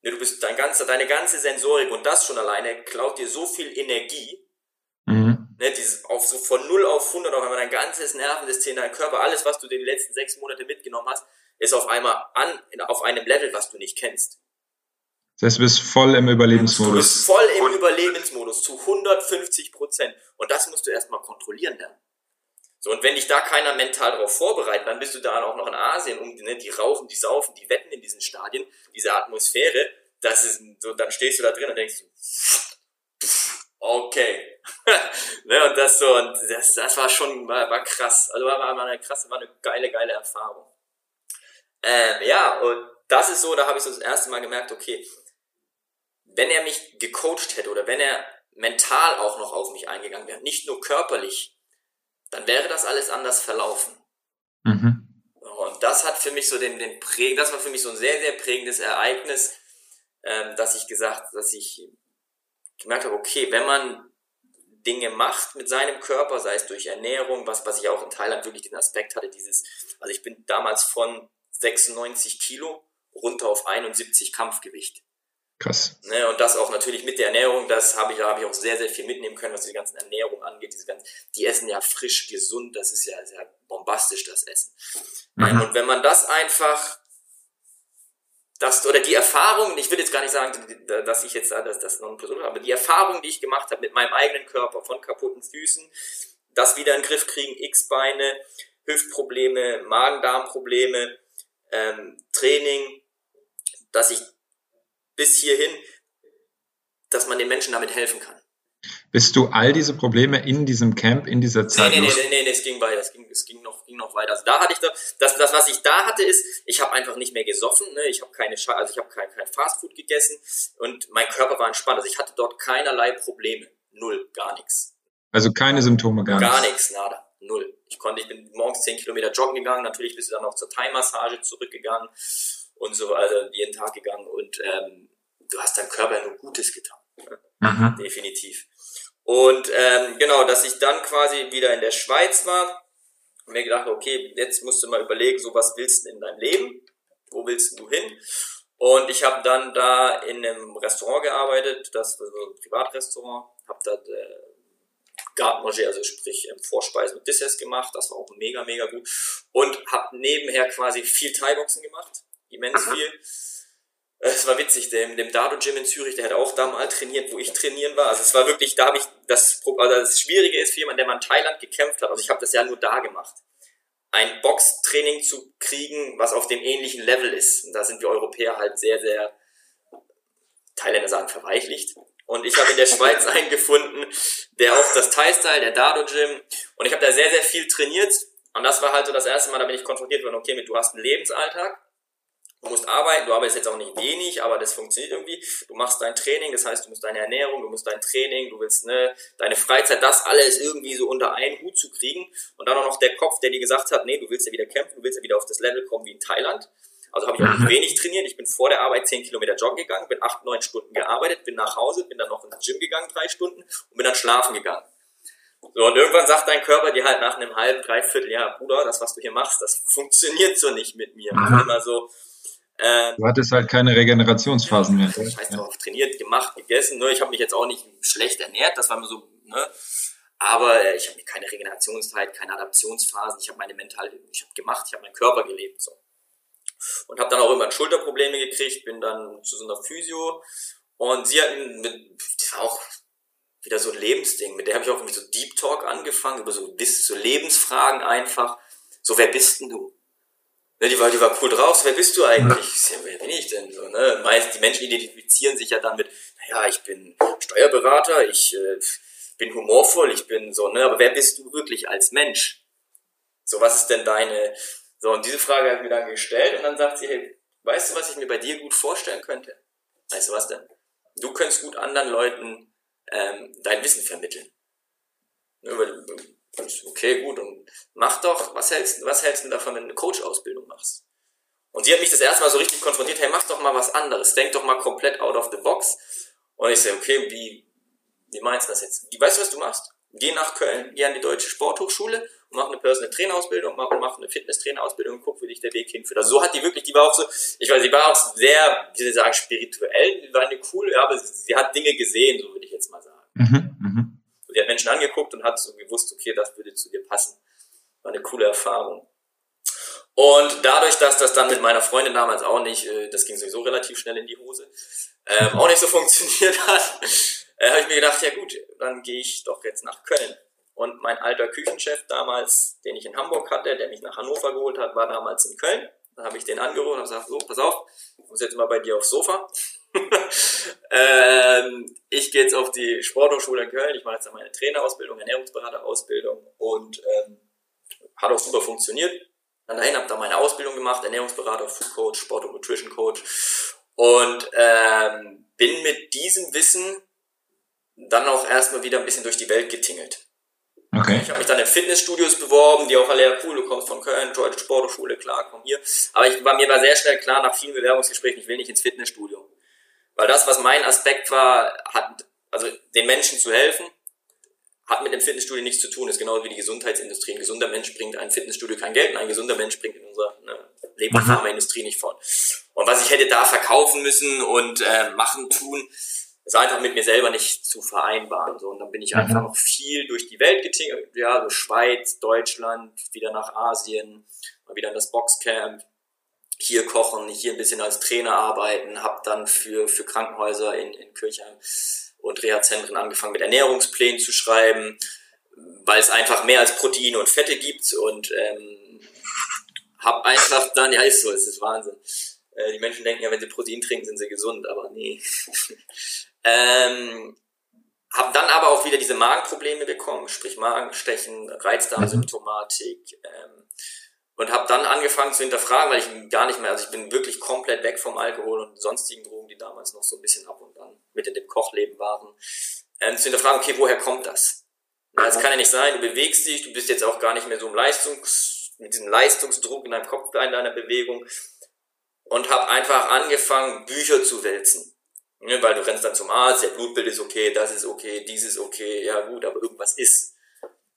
Ne, du bist dein ganzer, deine ganze Sensorik und das schon alleine klaut dir so viel Energie. Mhm. Ne, dieses auf so von 0 auf 100 auf einmal dein ganzes Nervensystem, dein Körper, alles, was du die letzten sechs Monate mitgenommen hast, ist auf einmal an, auf einem Level, was du nicht kennst. Das heißt, du bist voll im Überlebensmodus. Du bist voll im Überlebensmodus zu 150 Prozent. Und das musst du erstmal kontrolliien lernen. So, und wenn dich da keiner mental darauf vorbereitet, dann bist du da auch noch in Asien, um, ne, die rauchen, die saufen, die wetten in diesen Stadien, diese Atmosphäre, das ist so, dann stehst du da drin und denkst du, okay. ne, und das so, und das, das war schon, war, war krass. Also war, war eine krasse, war eine geile, geile Erfahrung. Ähm, ja, und das ist so, da habe ich so das erste Mal gemerkt, okay, wenn er mich gecoacht hätte oder wenn er mental auch noch auf mich eingegangen wäre, nicht nur körperlich, dann wäre das alles anders verlaufen. Mhm. Und das hat für mich so den, den Präg, das war für mich so ein sehr, sehr prägendes Ereignis, ähm, dass ich gesagt, dass ich gemerkt habe, okay, wenn man Dinge macht mit seinem Körper, sei es durch Ernährung, was, was ich auch in Thailand wirklich den Aspekt hatte, dieses, also ich bin damals von 96 Kilo runter auf 71 Kampfgewicht. Krass. Ne, und das auch natürlich mit der Ernährung, das habe ich, da habe ich auch sehr, sehr viel mitnehmen können, was die ganzen Ernährung angeht. Diese ganzen, die essen ja frisch, gesund, das ist ja sehr bombastisch, das Essen. Mhm. Und wenn man das einfach, das, oder die Erfahrung, ich will jetzt gar nicht sagen, dass ich jetzt das, das noch ein Person habe, aber die Erfahrung, die ich gemacht habe mit meinem eigenen Körper, von kaputten Füßen, das wieder in den Griff kriegen, X-Beine, Hüftprobleme, Magen-Darm-Probleme, ähm, Training, dass ich bis hierhin, dass man den Menschen damit helfen kann. Bist du all diese Probleme in diesem Camp, in dieser Zeit? Nee, nee, nee, nee, nee, es ging weiter, es ging, es ging noch, ging noch weiter. Also da hatte ich das, das, das was ich da hatte, ist, ich habe einfach nicht mehr gesoffen, ne? ich habe keine, also ich habe kein, kein Fastfood gegessen und mein Körper war entspannt. Also ich hatte dort keinerlei Probleme, null, gar nichts. Also keine Symptome, gar, nichts. Gar nichts, nada, null. Ich konnte, ich bin morgens zehn Kilometer joggen gegangen, natürlich bist du dann noch zur Thai-Massage zurückgegangen und so weiter, jeden Tag gegangen und ähm, du hast deinem Körper nur Gutes getan. Mhm. Definitiv. Und ähm, genau, dass ich dann quasi wieder in der Schweiz war und mir gedacht, okay, jetzt musst du mal überlegen, so was willst du in deinem Leben? Wo willst du hin? Und ich habe dann da in einem Restaurant gearbeitet, das war so ein Privatrestaurant, habe da äh, Garde also sprich ähm, Vorspeisen und Desserts gemacht, das war auch mega, mega gut. Und habe nebenher quasi viel Thai-Boxen gemacht, immens viel. Es war witzig, dem, dem Dado Gym in Zürich, der hat auch da mal trainiert, wo ich trainieren war. Also es war wirklich, da habe ich das, also das Schwierige ist für jemanden, der mal in Thailand gekämpft hat, also ich habe das ja nur da gemacht ein Boxtraining zu kriegen, was auf dem ähnlichen Level ist. Und da sind wir Europäer halt sehr, sehr, Thailänder sagen verweichlicht. Und ich habe in der Schweiz einen gefunden, der auch das Thai-Style, der Dado Gym. Und ich habe da sehr, sehr viel trainiert. Und das war halt so das erste Mal, da bin ich konfrontiert worden, okay, mit du hast einen Lebensalltag Du musst arbeiten, du arbeitest jetzt auch nicht wenig, aber das funktioniert irgendwie. Du machst dein Training, das heißt, du musst deine Ernährung, du musst dein Training, du willst ne, deine Freizeit, das alles irgendwie so unter einen Hut zu kriegen. Und dann auch noch der Kopf, der dir gesagt hat, nee, du willst ja wieder kämpfen, du willst ja wieder auf das Level kommen wie in Thailand. Also habe ich auch nicht wenig trainiert. Ich bin vor der Arbeit zehn Kilometer joggen gegangen, bin acht, neun Stunden gearbeitet, bin nach Hause, bin dann noch ins Gym gegangen, drei Stunden und bin dann schlafen gegangen. So, und irgendwann sagt dein Körper dir halt nach einem halben, dreiviertel Jahr, Bruder, das, was du hier machst, das funktioniert so nicht mit mir. Mhm. Immer so, ähm, du hattest halt keine Regenerationsphasen mehr. Scheiß drauf, trainiert, gemacht, gegessen. Ne? Ich habe mich jetzt auch nicht schlecht ernährt, das war mir so, ne? Aber äh, ich habe keine Regenerationszeit, keine Adaptionsphasen. Ich habe meine mental, ich habe gemacht, ich habe meinen Körper gelebt. So. Und habe dann auch immer Schulterprobleme gekriegt, bin dann zu so einer Physio. Und sie hatten, mit, das war auch wieder so ein Lebensding. Mit der habe ich auch mit so Deep Talk angefangen, über so zu Lebensfragen einfach. So, wer bist denn du? Ne, die, war, die war cool drauf, wer bist du eigentlich? Ja, wer bin ich denn? So, ne? Meist, die Menschen identifizieren sich ja dann mit, naja, ich bin Steuerberater, ich äh, bin humorvoll, ich bin so, ne? Aber wer bist du wirklich als Mensch? So, was ist denn deine. So, und diese Frage ich mir dann gestellt und dann sagt sie, hey, weißt du, was ich mir bei dir gut vorstellen könnte? Weißt du was denn? Du könntest gut anderen Leuten ähm, dein Wissen vermitteln. Ne, weil, okay, gut, und mach doch, was hältst, was hältst du davon, wenn du eine Coach-Ausbildung machst? Und sie hat mich das erste Mal so richtig konfrontiert, hey, mach doch mal was anderes, denk doch mal komplett out of the box. Und ich sage, okay, wie, wie meinst du das jetzt? Weißt du, was du machst? Geh nach Köln, geh an die Deutsche Sporthochschule und mach eine Personal Trainerausbildung, mach, mach eine Fitness Trainerausbildung und guck, wie dich der Weg hinführt. Also so hat die wirklich, die war auch so, ich weiß, sie war auch sehr, wie soll ich sagen, spirituell, die war eine coole, aber sie hat Dinge gesehen, so würde ich jetzt mal sagen. Mhm, mh die hat Menschen angeguckt und hat so gewusst, okay, das würde zu dir passen. War eine coole Erfahrung. Und dadurch, dass das dann mit meiner Freundin damals auch nicht, äh, das ging sowieso relativ schnell in die Hose, ähm, auch nicht so funktioniert hat, äh, habe ich mir gedacht, ja gut, dann gehe ich doch jetzt nach Köln. Und mein alter Küchenchef damals, den ich in Hamburg hatte, der mich nach Hannover geholt hat, war damals in Köln. Dann habe ich den angerufen und gesagt, so, pass auf, ich muss jetzt mal bei dir aufs Sofa. ähm, ich gehe jetzt auf die Sporthochschule in Köln. Ich mache jetzt meine Trainerausbildung, Ernährungsberaterausbildung und ähm, hat auch super funktioniert. Dann dahin habe da meine Ausbildung gemacht, Ernährungsberater, Food Coach, Sport- und Nutrition Coach und ähm, bin mit diesem Wissen dann auch erstmal wieder ein bisschen durch die Welt getingelt. Okay. Ich habe mich dann in Fitnessstudios beworben, die auch alle, ja cool, du kommst von Köln, Deutsche Sporthochschule, klar, komm hier. Aber ich war mir war sehr schnell klar, nach vielen Bewerbungsgesprächen, ich will nicht ins Fitnessstudio. Weil das, was mein Aspekt war, hat, also den Menschen zu helfen, hat mit dem Fitnessstudio nichts zu tun. Das ist genauso wie die Gesundheitsindustrie. Ein gesunder Mensch bringt ein Fitnessstudio kein Geld und ein gesunder Mensch bringt in unserer ne, Lebensindustrie nicht fort. Und was ich hätte da verkaufen müssen und äh, machen, tun, ist einfach mit mir selber nicht zu vereinbaren. So, und dann bin ich einfach noch viel durch die Welt getingelt, ja, so Schweiz, Deutschland, wieder nach Asien, mal wieder in das Boxcamp, hier kochen, hier ein bisschen als Trainer arbeiten, habe dann für, für Krankenhäuser in, in Kirchheim und Reha-Zentren angefangen mit Ernährungsplänen zu schreiben, weil es einfach mehr als Proteine und Fette gibt und ähm, habe einfach dann, ja ist so, es ist Wahnsinn. Äh, die Menschen denken ja, wenn sie Protein trinken, sind sie gesund, aber nee. ähm, habe dann aber auch wieder diese Magenprobleme bekommen, sprich Magenstechen, Reizdarmsymptomatik, ähm, und habe dann angefangen zu hinterfragen, weil ich gar nicht mehr, also ich bin wirklich komplett weg vom Alkohol und sonstigen Drogen, die damals noch so ein bisschen ab und an mit in dem Kochleben waren, ähm, zu hinterfragen, okay, woher kommt das? Das kann ja nicht sein, du bewegst dich, du bist jetzt auch gar nicht mehr so im Leistungs, mit diesem Leistungsdruck in deinem Kopf, in deiner Bewegung und habe einfach angefangen, Bücher zu wälzen. Ja, weil du rennst dann zum Arzt, der Blutbild ist okay, das ist okay, dies ist okay, ja gut, aber irgendwas ist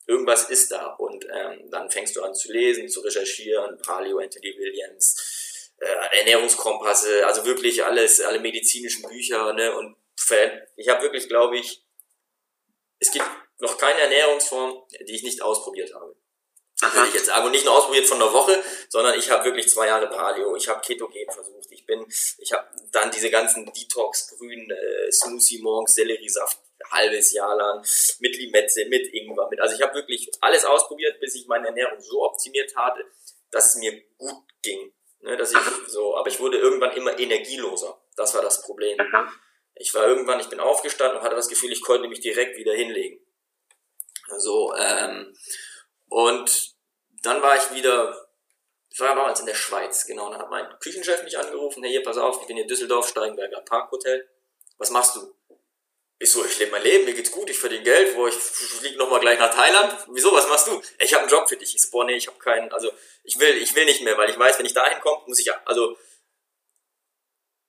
irgendwas ist da. Und ähm, dann fängst du an zu lesen, zu recherchieren, Paleo, Anthony Williams, äh, Ernährungskompasse, also wirklich alles, alle medizinischen Bücher, ne? Und ich habe wirklich, glaube ich, es gibt noch keine Ernährungsform, die ich nicht ausprobiert habe. Würde ich jetzt sagen. Und nicht nur ausprobiert von einer Woche, sondern ich habe wirklich zwei Jahre Paleo, ich habe Ketogen versucht, ich bin, ich habe dann diese ganzen Detox, grünen äh, Smoothie morgens, Selleriesaft, halbes Jahr lang, mit Limette, mit Ingwer, mit, also ich habe wirklich alles ausprobiert, bis ich meine Ernährung so optimiert hatte, dass es mir gut ging. Ne, dass ich so, aber ich wurde irgendwann immer energieloser. Das war das Problem. Ich war irgendwann, ich bin aufgestanden und hatte das Gefühl, ich konnte mich direkt wieder hinlegen. So, ähm, und dann war ich wieder, ich war damals in der Schweiz, genau, dann hat mein Küchenchef mich angerufen, hey, hier, pass auf, ich bin hier in Düsseldorf, Steigenberger Parkhotel. Was machst du? Ich so, ich lebe mein Leben, mir geht's gut, ich verdiene Geld, wo ich fliege nochmal gleich nach Thailand. Wieso, was machst du? Ich habe einen Job für dich. Ich so, boah, nee, ich habe keinen, also ich will, ich will nicht mehr, weil ich weiß, wenn ich dahin komme, muss ich, also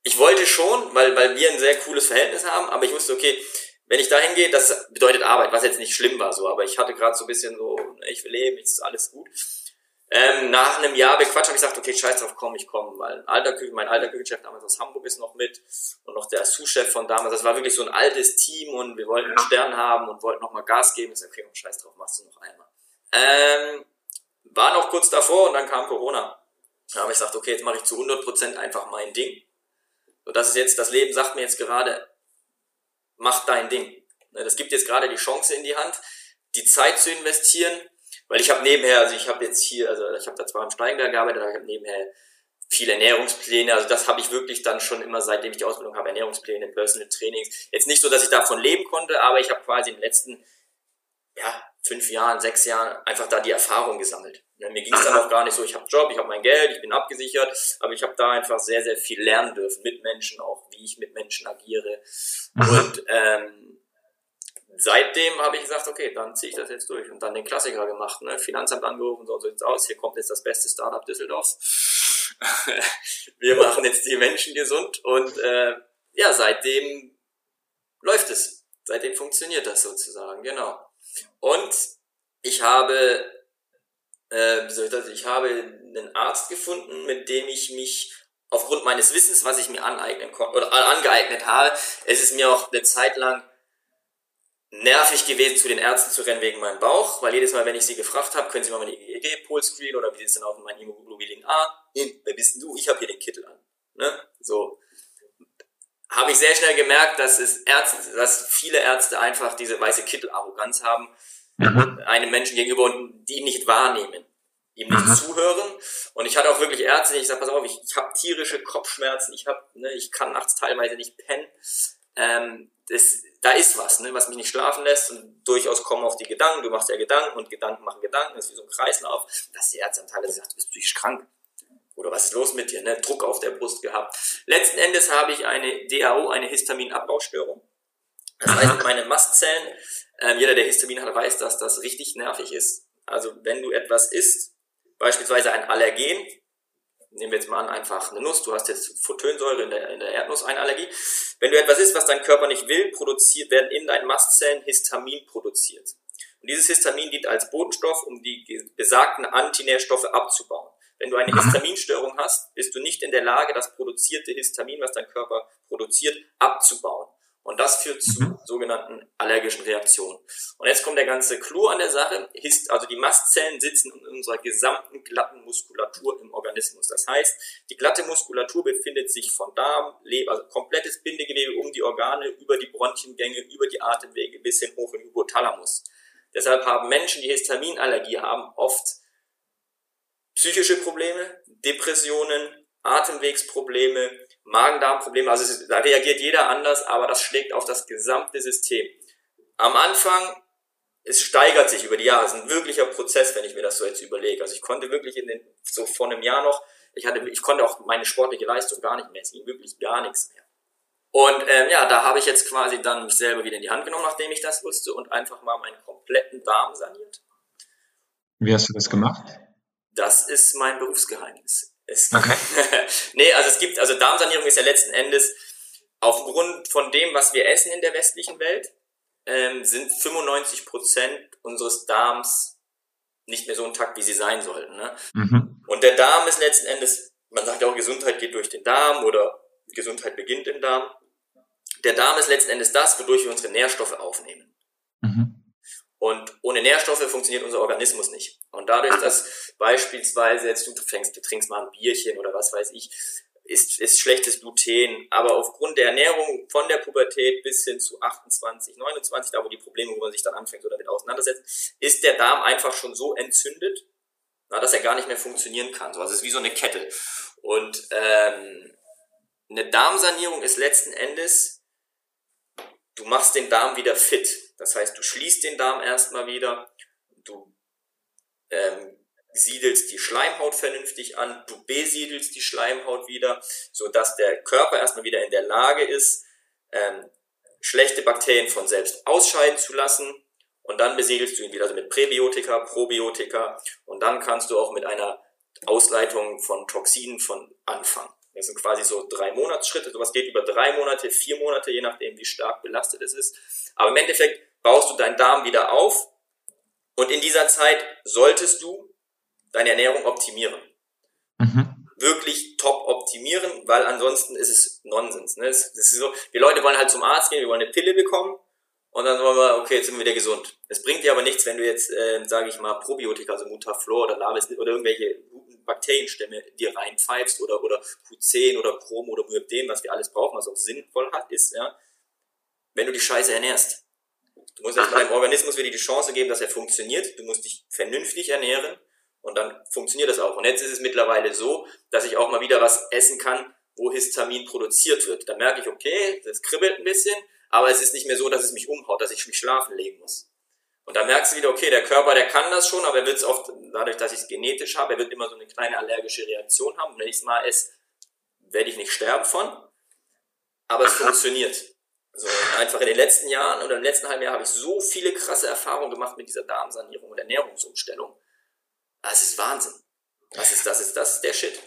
ich wollte schon, weil, weil wir ein sehr cooles Verhältnis haben, aber ich wusste, okay, wenn ich dahin gehe, das bedeutet Arbeit, was jetzt nicht schlimm war, so, aber ich hatte gerade so ein bisschen so, ich will leben, ist alles gut. Ähm, nach einem Jahr bequatscht habe ich gesagt, okay, scheiß drauf, komm, ich komme, weil ein alter Küchen, mein alter Küchenchef damals aus Hamburg ist noch mit und noch der Sous-Chef von damals, das war wirklich so ein altes Team und wir wollten einen Stern haben und wollten nochmal Gas geben. Ich sag, okay, scheiß drauf, machst du noch einmal. Ähm, war noch kurz davor und dann kam Corona. Da habe ich gesagt, okay, jetzt mache ich zu 100% einfach mein Ding. So, das ist jetzt, das Leben sagt mir jetzt gerade, mach dein Ding. Ne, das gibt jetzt gerade die Chance in die Hand, die Zeit zu investieren, weil ich habe nebenher, also ich habe jetzt hier, also ich habe da zwar im Steigenberg gearbeitet, aber ich habe nebenher viele Ernährungspläne, also das habe ich wirklich dann schon immer, seitdem ich die Ausbildung habe, Ernährungspläne, Personal Trainings. Jetzt nicht so, dass ich davon leben konnte, aber ich habe quasi in den letzten ja, fünf Jahren, sechs Jahren einfach da die Erfahrung gesammelt. Ne, mir ging es dann auch gar nicht so, ich habe Job, ich habe mein Geld, ich bin abgesichert, aber ich habe da einfach sehr, sehr viel lernen dürfen mit Menschen, auch wie ich mit Menschen agiere. Und ähm, seitdem habe ich gesagt, okay, dann ziehe ich das jetzt durch und dann den Klassiker gemacht, ne? Finanzamt angerufen, so sieht's aus, hier kommt jetzt das beste Startup Düsseldorfs. Wir machen jetzt die Menschen gesund und äh, ja, seitdem läuft es. Seitdem funktioniert das sozusagen, genau. Und ich habe äh, soll ich das, ich habe einen Arzt gefunden, mit dem ich mich aufgrund meines Wissens, was ich mir aneignen konnte oder angeeignet habe, es ist mir auch eine Zeit lang nervig gewesen, zu den Ärzten zu rennen wegen meinem Bauch, weil jedes Mal, wenn ich sie gefragt habe, können Sie mal meine EEG, Polscreen oder wie sieht es denn aus mit meinem Hämoglobin A? Hm, wer bist denn du? Ich habe hier den Kittel an. Ne? So. Habe ich sehr schnell gemerkt, dass es Ärzte, dass viele Ärzte einfach diese weiße Kittel-Arroganz haben mhm. einem Menschen gegenüber und die ihn nicht wahrnehmen, ihm nicht mhm. zuhören. Und ich hatte auch wirklich Ärzte, die ich sage, pass auf, ich, ich habe tierische Kopfschmerzen, ich habe, ne, ich kann nachts teilweise nicht pennen. Ähm, das, da ist was, ne, was mich nicht schlafen lässt und durchaus kommen auf die Gedanken. Du machst ja Gedanken und Gedanken machen Gedanken, das ist wie so ein Kreislauf. Dass die Ärzte am Teil sagt, du bist psychisch krank. Oder was ist los mit dir? Ne? Druck auf der Brust gehabt. Letzten Endes habe ich eine DAO, eine Histaminabbaustörung. Das heißt, meine Mastzellen ähm, jeder, der Histamin hat, weiß, dass das richtig nervig ist. Also wenn du etwas isst, beispielsweise ein Allergen, nehmen wir jetzt mal an, einfach eine Nuss, du hast jetzt Photonsäure in der, in der Erdnuss eine Allergie. Wenn du etwas isst, was dein Körper nicht will, produziert, werden in deinen Mastzellen Histamin produziert. Und dieses Histamin dient als Botenstoff, um die besagten Antinährstoffe abzubauen. Wenn du eine mhm. Histaminstörung hast, bist du nicht in der Lage, das produzierte Histamin, was dein Körper produziert, abzubauen. Und das führt zu mhm. sogenannten allergischen Reaktionen. Und jetzt kommt der ganze Clou an der Sache. Also die Mastzellen sitzen in unserer gesamten glatten Muskulatur im Organismus. Das heißt, die glatte Muskulatur befindet sich von Darm, Leber, also komplettes Bindegewebe um die Organe, über die Bronchiengänge, über die Atemwege bis hin hoch in den Hypothalamus. Deshalb haben Menschen, die Histaminallergie haben, oft psychische Probleme, Depressionen, Atemwegsprobleme, Magen-Darm-Probleme, also da reagiert jeder anders, aber das schlägt auf das gesamte System. Am Anfang, es steigert sich über die Jahre, es ist ein wirklicher Prozess, wenn ich mir das so jetzt überlege. Also ich konnte wirklich in den, so vor einem Jahr noch, ich hatte, ich konnte auch meine sportliche Leistung gar nicht mehr, es ging wirklich gar nichts mehr. Und ähm, ja, da habe ich jetzt quasi dann mich selber wieder in die Hand genommen, nachdem ich das wusste und einfach mal meinen kompletten Darm saniert. Wie hast du das gemacht? Das ist mein Berufsgeheimnis. Es okay. nee, also es gibt, also Darmsanierung ist ja letzten Endes aufgrund von dem, was wir essen in der westlichen Welt, ähm, sind 95 Prozent unseres Darms nicht mehr so intakt, wie sie sein sollten. Ne? Mhm. Und der Darm ist letzten Endes man sagt auch, Gesundheit geht durch den Darm oder Gesundheit beginnt im Darm. Der Darm ist letzten Endes das, wodurch wir unsere Nährstoffe aufnehmen. Mhm. Und ohne Nährstoffe funktioniert unser Organismus nicht. Und dadurch, dass beispielsweise jetzt du fängst, du trinkst mal ein Bierchen oder was weiß ich, ist, ist schlechtes Gluten, aber aufgrund der Ernährung von der Pubertät bis hin zu 28, 29, da wo die Probleme, wo man sich dann anfängt oder damit auseinandersetzt, ist der Darm einfach schon so entzündet, na, dass er gar nicht mehr funktionieren kann. So, also es ist wie so eine Kette. Und ähm, eine Darmsanierung ist letzten Endes, du machst den Darm wieder fit. Das heißt, du schließt den Darm erstmal wieder, du ähm, siedelst die Schleimhaut vernünftig an, du besiedelst die Schleimhaut wieder, so dass der Körper erstmal wieder in der Lage ist, ähm, schlechte Bakterien von selbst ausscheiden zu lassen und dann besiedelst du ihn wieder also mit Präbiotika, Probiotika und dann kannst du auch mit einer Ausleitung von Toxinen von anfangen. Das sind quasi so drei Monatsschritte. Sowas geht über drei Monate, vier Monate, je nachdem, wie stark belastet es ist. Aber im Endeffekt baust du deinen Darm wieder auf und in dieser Zeit solltest du deine Ernährung optimieren. Mhm. Wirklich top optimieren, weil ansonsten ist es Nonsens. Ne? Es, es ist so, wir Leute wollen halt zum Arzt gehen, wir wollen eine Pille bekommen und dann wollen wir, okay, jetzt sind wir wieder gesund. Es bringt dir aber nichts, wenn du jetzt, äh, sage ich mal, Probiotika, also Mutaflor oder Labis oder irgendwelche guten Bakterienstämme dir reinpfeifst oder, oder Q10 oder Chrom oder Myopden, was wir alles brauchen, was auch sinnvoll hat, ist, ja, wenn du die Scheiße ernährst. Du musst erstmal deinem Organismus wieder die Chance geben, dass er funktioniert. Du musst dich vernünftig ernähren und dann funktioniert das auch. Und jetzt ist es mittlerweile so, dass ich auch mal wieder was essen kann, wo Histamin produziert wird. Da merke ich, okay, das kribbelt ein bisschen, aber es ist nicht mehr so, dass es mich umhaut, dass ich mich schlafen legen muss. Und da merkst du wieder, okay, der Körper, der kann das schon, aber er wird es oft, dadurch, dass ich es genetisch habe, er wird immer so eine kleine allergische Reaktion haben. Und wenn ich es mal esse, werde ich nicht sterben von, aber es funktioniert. So, einfach in den letzten Jahren oder im letzten halben Jahr habe ich so viele krasse Erfahrungen gemacht mit dieser Darmsanierung und Ernährungsumstellung das ist Wahnsinn. Das ist, das ist, das ist der Shit.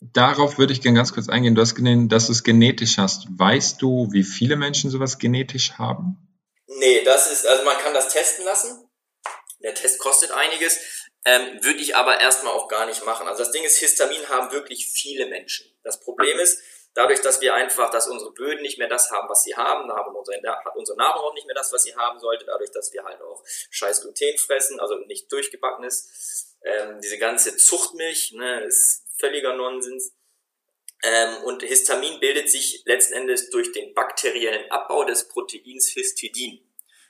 Darauf würde ich gerne ganz kurz eingehen. Du hast genannt, dass du es genetisch hast. Weißt du, wie viele Menschen sowas genetisch haben? Nee, das ist, also man kann das testen lassen. Der Test kostet einiges, ähm, würde ich aber erstmal auch gar nicht machen. Also das Ding ist, Histamin haben wirklich viele Menschen. Das Problem ist, dadurch, dass wir einfach, dass unsere Böden nicht mehr das haben, was sie haben, da haben unsere, hat unsere Nahrung auch nicht mehr das, was sie haben sollte, dadurch, dass wir halt auch scheiß Gluten fressen, also nicht durchgebackenes, ähm, diese ganze Zuchtmilch ne, ist völliger Nonsens. Ähm, und Histamin bildet sich letzten Endes durch den bakteriellen Abbau des Proteins Histidin.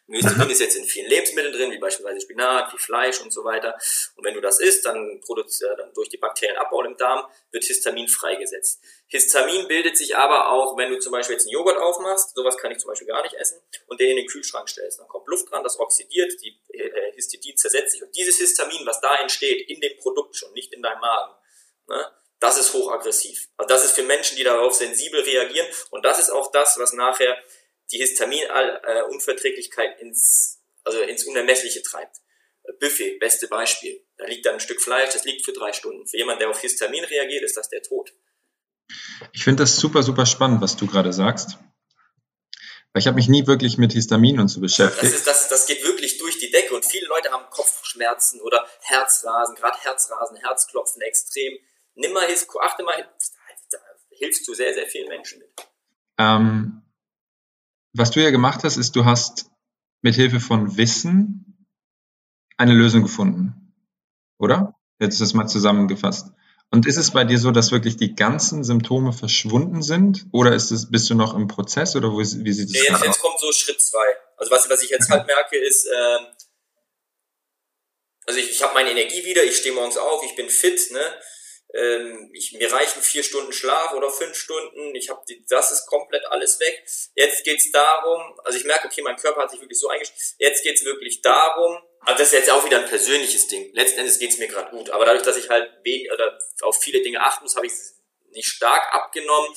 Histidin ist jetzt in vielen Lebensmitteln drin, wie beispielsweise Spinat, wie Fleisch und so weiter. Und wenn du das isst, dann, produziert, dann durch die bakteriellen Abbau im Darm wird Histamin freigesetzt. Histamin bildet sich aber auch, wenn du zum Beispiel jetzt einen Joghurt aufmachst, sowas kann ich zum Beispiel gar nicht essen, und den in den Kühlschrank stellst. Dann kommt Luft dran, das oxidiert, die äh, Histidin zersetzt sich. Und dieses Histamin, was da entsteht, in dem Produkt schon, nicht in deinem Magen, ne, das ist hochaggressiv. Also das ist für Menschen, die darauf sensibel reagieren. Und das ist auch das, was nachher die Histaminunverträglichkeit ins, also ins Unermessliche treibt. Buffet, beste Beispiel. Da liegt dann ein Stück Fleisch, das liegt für drei Stunden. Für jemanden, der auf Histamin reagiert, ist das der Tod. Ich finde das super, super spannend, was du gerade sagst. Weil ich habe mich nie wirklich mit Histamin und so beschäftigt. Das, ist, das, das geht wirklich durch die Decke und viele Leute haben Kopfschmerzen oder Herzrasen, gerade Herzrasen, Herzklopfen extrem. Nimm mal, achte mal, da hilfst du sehr, sehr vielen Menschen mit. Ähm, was du ja gemacht hast, ist, du hast mit Hilfe von Wissen eine Lösung gefunden. Oder? Jetzt ist das mal zusammengefasst. Und ist es bei dir so, dass wirklich die ganzen Symptome verschwunden sind? Oder ist es, bist du noch im Prozess oder wo, wie sieht es nee, jetzt, aus? Jetzt kommt so Schritt zwei. Also was, was ich jetzt halt merke, ist, äh, also ich, ich habe meine Energie wieder, ich stehe morgens auf, ich bin fit, ne? Ähm, ich, mir reichen vier Stunden Schlaf oder fünf Stunden, ich habe das ist komplett alles weg. Jetzt geht's darum, also ich merke, okay, mein Körper hat sich wirklich so eingestellt, jetzt geht's wirklich darum, also das ist jetzt auch wieder ein persönliches Ding. Letzten Endes geht's mir gerade gut, aber dadurch, dass ich halt wenig oder auf viele Dinge achten muss, habe ich nicht stark abgenommen,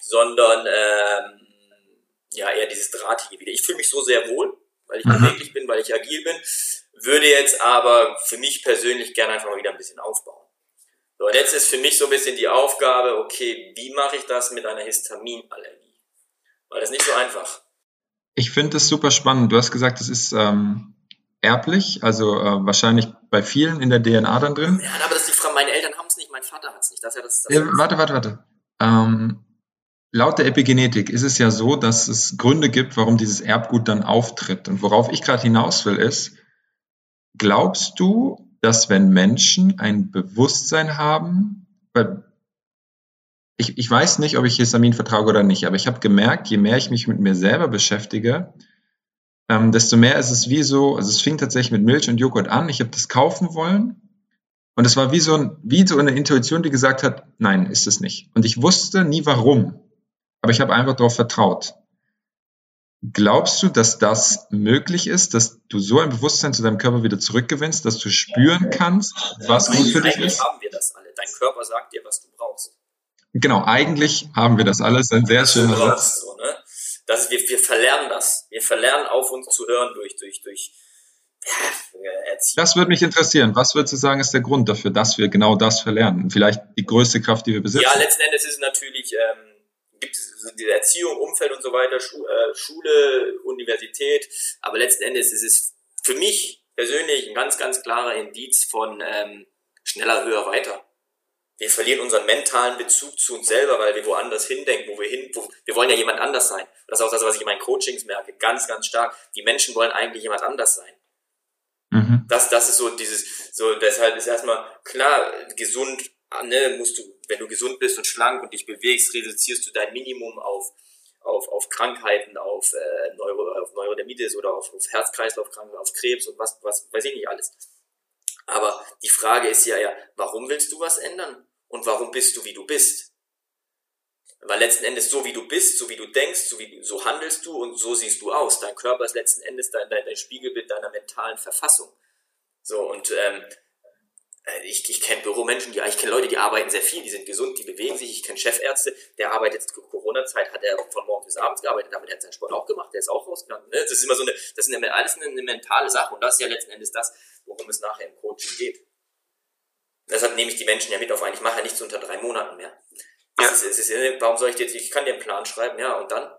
sondern ähm, ja eher dieses Drahtige wieder. Ich fühle mich so sehr wohl, weil ich mhm. beweglich bin, weil ich agil bin, würde jetzt aber für mich persönlich gerne einfach mal wieder ein bisschen aufbauen. So, und jetzt ist für mich so ein bisschen die Aufgabe, okay, wie mache ich das mit einer Histaminallergie? Weil das ist nicht so einfach. Ich finde das super spannend. Du hast gesagt, das ist, ähm, erblich, also äh, wahrscheinlich bei vielen in der DNA dann drin. Ja, aber das ist die Frage, meine Eltern haben es nicht, mein Vater hat es nicht. Das ja das, das äh, warte, warte, warte. Ähm, laut der Epigenetik ist es ja so, dass es Gründe gibt, warum dieses Erbgut dann auftritt. Und worauf ich gerade hinaus will, ist, glaubst du, dass wenn Menschen ein Bewusstsein haben, weil ich, ich weiß nicht, ob ich Histamin vertrage oder nicht, aber ich habe gemerkt, je mehr ich mich mit mir selber beschäftige, ähm, desto mehr ist es wie so, also es fing tatsächlich mit Milch und Joghurt an. Ich habe das kaufen wollen und es war wie so, ein, wie so eine Intuition, die gesagt hat, nein, ist es nicht. Und ich wusste nie warum, aber ich habe einfach darauf vertraut. Glaubst du, dass das möglich ist, dass du so ein Bewusstsein zu deinem Körper wieder zurückgewinnst, dass du spüren kannst, was gut für dich ist? haben wir das alle. Dein Körper sagt dir, was du brauchst. Genau, eigentlich haben wir das alles. Ein sehr schöner Satz. So, ne? das wir, wir verlernen das. Wir verlernen auf uns zu hören durch, durch, durch ja, Erziehung. Das würde mich interessieren. Was würdest du sagen, ist der Grund dafür, dass wir genau das verlernen? Vielleicht die größte Kraft, die wir besitzen? Ja, letzten Endes ist es natürlich, ähm, gibt es die Erziehung, Umfeld und so weiter, Schu äh, Schule, Universität, aber letzten Endes ist es für mich persönlich ein ganz, ganz klarer Indiz von ähm, schneller, höher, weiter wir verlieren unseren mentalen Bezug zu uns selber, weil wir woanders hindenken, wo wir hin, wo, wir wollen ja jemand anders sein. Das ist auch das, was ich in meinen Coachings merke, ganz, ganz stark. Die Menschen wollen eigentlich jemand anders sein. Mhm. Das, das ist so dieses, so, deshalb ist erstmal klar, gesund, ne, musst du, wenn du gesund bist und schlank und dich bewegst, reduzierst du dein Minimum auf, auf, auf Krankheiten, auf, äh, Neuro, auf Neurodermitis oder auf, auf Herz-Kreislauf-Krankheiten, auf Krebs und was, was, weiß ich nicht alles. Aber die Frage ist ja, ja, warum willst du was ändern? und warum bist du, wie du bist. Weil letzten Endes so wie du bist, so wie du denkst, so, wie, so handelst du und so siehst du aus. Dein Körper ist letzten Endes dein, dein, dein Spiegelbild deiner mentalen Verfassung. So, und ähm, äh, ich, ich kenne Büromenschen, die, ich kenne Leute, die arbeiten sehr viel, die sind gesund, die bewegen sich. Ich kenne Chefärzte, der arbeitet jetzt Corona-Zeit, hat er von morgens bis abends gearbeitet, der hat seinen Sport auch gemacht, der ist auch rausgegangen. Ne? Das ist immer so eine, das ist eine, alles eine, eine mentale Sache und das ist ja letzten Endes das, worum es nachher im Coaching geht. Deshalb nehme ich die Menschen ja mit auf ein. Ich mache ja nichts unter drei Monaten mehr. Ja. Ist, ist, ist, warum soll ich jetzt, ich kann dir einen Plan schreiben, ja, und dann?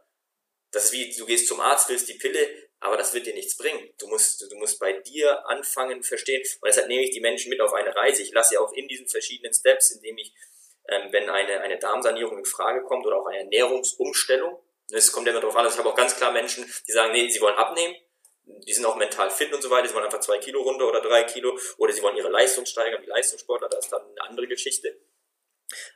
Das ist wie, du gehst zum Arzt, willst die Pille, aber das wird dir nichts bringen. Du musst, du musst bei dir anfangen, verstehen. Und deshalb nehme ich die Menschen mit auf eine Reise. Ich lasse sie auch in diesen verschiedenen Steps, indem ich, ähm, wenn eine, eine Darmsanierung in Frage kommt oder auch eine Ernährungsumstellung, es kommt immer darauf an, also ich habe auch ganz klar Menschen, die sagen, nee, sie wollen abnehmen, die sind auch mental fit und so weiter, sie wollen einfach zwei Kilo runter oder drei Kilo oder sie wollen ihre Leistung steigern, wie Leistungssportler, das ist dann eine andere Geschichte.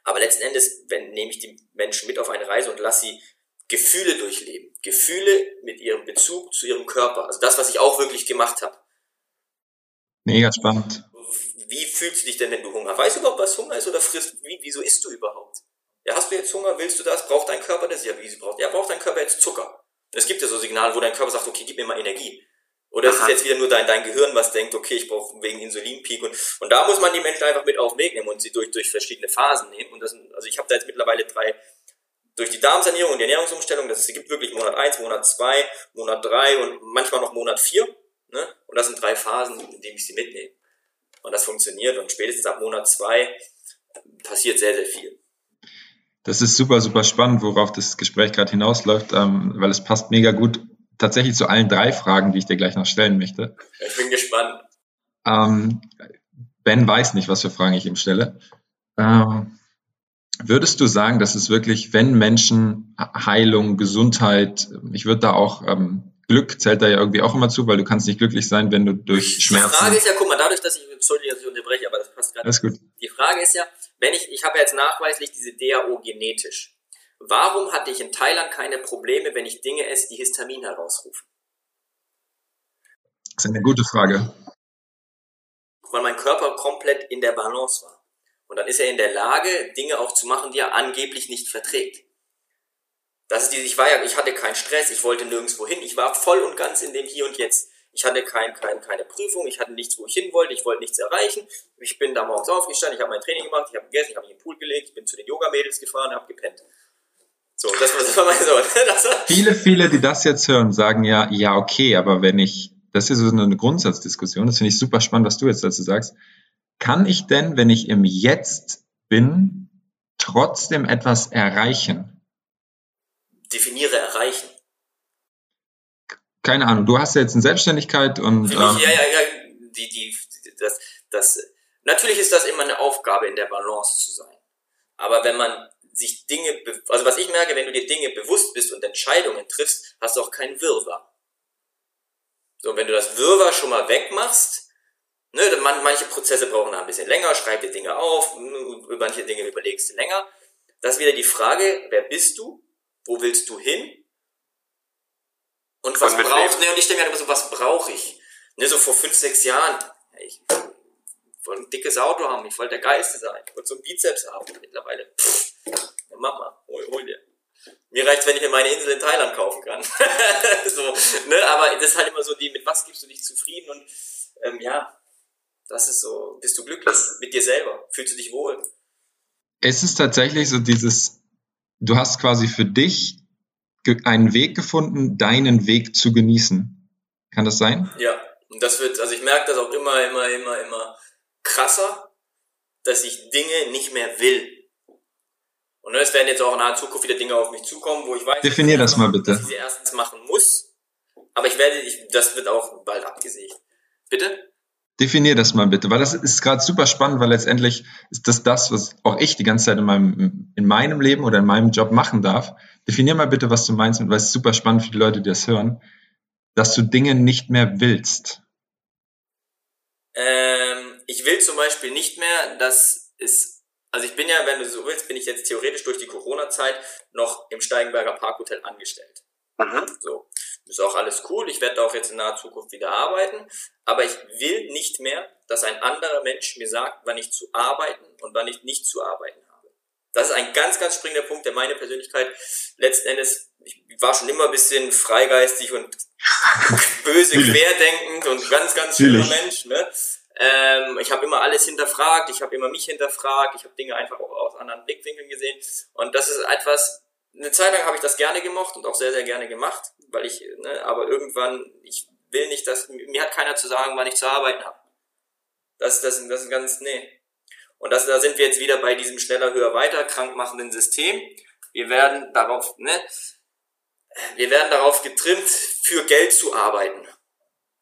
Aber letzten Endes wenn, nehme ich die Menschen mit auf eine Reise und lasse sie Gefühle durchleben. Gefühle mit ihrem Bezug zu ihrem Körper. Also das, was ich auch wirklich gemacht habe. Mega spannend. Wie fühlst du dich denn, wenn du Hunger? Weißt du überhaupt, was Hunger ist oder frisst? Wie, wieso isst du überhaupt? Ja, hast du jetzt Hunger? Willst du das? Braucht dein Körper das? Ja, wie sie braucht? Ja, braucht dein Körper jetzt Zucker? Es gibt ja so Signale, wo dein Körper sagt, okay, gib mir mal Energie. Oder Aha. es ist jetzt wieder nur dein, dein Gehirn, was denkt, okay, ich brauche wegen Insulinpeak. Und, und da muss man die Menschen einfach mit auf den Weg nehmen und sie durch, durch verschiedene Phasen nehmen. Und das, also ich habe da jetzt mittlerweile drei, durch die Darmsanierung und die Ernährungsumstellung, das gibt wirklich Monat eins, Monat zwei, Monat drei und manchmal noch Monat vier. Ne? Und das sind drei Phasen, in denen ich sie mitnehme. Und das funktioniert. Und spätestens ab Monat zwei passiert sehr, sehr viel. Das ist super, super spannend, worauf das Gespräch gerade hinausläuft, ähm, weil es passt mega gut tatsächlich zu allen drei Fragen, die ich dir gleich noch stellen möchte. Ich bin gespannt. Ähm, ben weiß nicht, was für Fragen ich ihm stelle. Ähm, würdest du sagen, dass es wirklich, wenn Menschen Heilung, Gesundheit, ich würde da auch ähm, Glück zählt da ja irgendwie auch immer zu, weil du kannst nicht glücklich sein, wenn du durch Schmerzen. Die Frage ist ja, guck mal, dadurch, dass ich, Entschuldigung, dass ich unterbreche, aber das passt gerade. Alles gut. Die Frage ist ja, wenn ich, ich habe jetzt nachweislich diese DAO genetisch. Warum hatte ich in Thailand keine Probleme, wenn ich Dinge esse, die Histamin herausrufen? Das ist eine gute Frage. Weil mein Körper komplett in der Balance war. Und dann ist er in der Lage, Dinge auch zu machen, die er angeblich nicht verträgt. Das ist die, ich war ja, ich hatte keinen Stress, ich wollte nirgendwo hin, ich war voll und ganz in dem Hier und Jetzt. Ich hatte kein, kein, keine Prüfung, ich hatte nichts, wo ich hin wollte, ich wollte nichts erreichen. Ich bin da morgens aufgestanden, ich habe mein Training gemacht, ich habe gegessen, ich habe mich in den Pool gelegt, ich bin zu den Yoga-Mädels gefahren, habe gepennt. So, das war, das war mein Sohn. War viele, viele, die das jetzt hören, sagen ja, ja, okay, aber wenn ich, das ist so eine Grundsatzdiskussion, das finde ich super spannend, was du jetzt dazu sagst. Kann ich denn, wenn ich im Jetzt bin, trotzdem etwas erreichen? Definiere erreichen. keine Ahnung, du hast ja jetzt eine Selbstständigkeit und. Mich, ähm, ja, ja, ja, die, die, das, das, natürlich ist das immer eine Aufgabe, in der Balance zu sein. Aber wenn man sich Dinge, also was ich merke, wenn du dir Dinge bewusst bist und Entscheidungen triffst, hast du auch keinen Wirrwarr. So, wenn du das Wirrwarr schon mal wegmachst, ne, manche Prozesse brauchen ein bisschen länger, schreib dir Dinge auf, manche Dinge überlegst du länger. Das ist wieder die Frage, wer bist du? Wo willst du hin? Und was brauchst du? Ne, und ich denke mir immer so, was brauche ich? Ne, so vor fünf, sechs Jahren, ich wollte ein dickes Auto haben, ich wollte der Geiste sein, ich wollte so einen Bizeps haben. Mittlerweile, pff, ja, mach mal, hol, hol dir. Mir reicht's, wenn ich mir meine Insel in Thailand kaufen kann. so, ne? Aber das ist halt immer so die, mit was gibst du dich zufrieden und ähm, ja, das ist so, bist du glücklich mit dir selber? Fühlst du dich wohl? Es ist tatsächlich so dieses, du hast quasi für dich einen Weg gefunden, deinen Weg zu genießen. Kann das sein? Ja, und das wird, also ich merke das auch immer, immer, immer, immer krasser, dass ich Dinge nicht mehr will. Und es werden jetzt auch in naher Zukunft wieder Dinge auf mich zukommen, wo ich weiß, Definier das mal bitte. dass ich sie erstens machen muss. Aber ich werde, ich, das wird auch bald abgesägt. Bitte? Definier das mal bitte, weil das ist gerade super spannend, weil letztendlich ist das das, was auch ich die ganze Zeit in meinem, in meinem Leben oder in meinem Job machen darf. Definier mal bitte, was du meinst, weil es ist super spannend für die Leute, die das hören, dass du Dinge nicht mehr willst. Ähm, ich will zum Beispiel nicht mehr, dass es, also ich bin ja, wenn du so willst, bin ich jetzt theoretisch durch die Corona-Zeit noch im Steigenberger Parkhotel angestellt. Mhm. So. Ist auch alles cool. Ich werde auch jetzt in naher Zukunft wieder arbeiten. Aber ich will nicht mehr, dass ein anderer Mensch mir sagt, wann ich zu arbeiten und wann ich nicht zu arbeiten habe. Das ist ein ganz, ganz springender Punkt, der meine Persönlichkeit letzten Endes, ich war schon immer ein bisschen freigeistig und böse, querdenkend und ganz, ganz schlimmer Mensch. Ne? Ähm, ich habe immer alles hinterfragt, ich habe immer mich hinterfragt, ich habe Dinge einfach auch aus anderen Blickwinkeln gesehen. Und das ist etwas, eine Zeit lang habe ich das gerne gemocht und auch sehr, sehr gerne gemacht, weil ich, ne, aber irgendwann, ich will nicht, dass, mir hat keiner zu sagen, wann ich zu arbeiten habe. Das, das, das ist ganz, nee. Und das, da sind wir jetzt wieder bei diesem schneller, höher, weiter krankmachenden System. Wir werden darauf, ne, wir werden darauf getrimmt, für Geld zu arbeiten.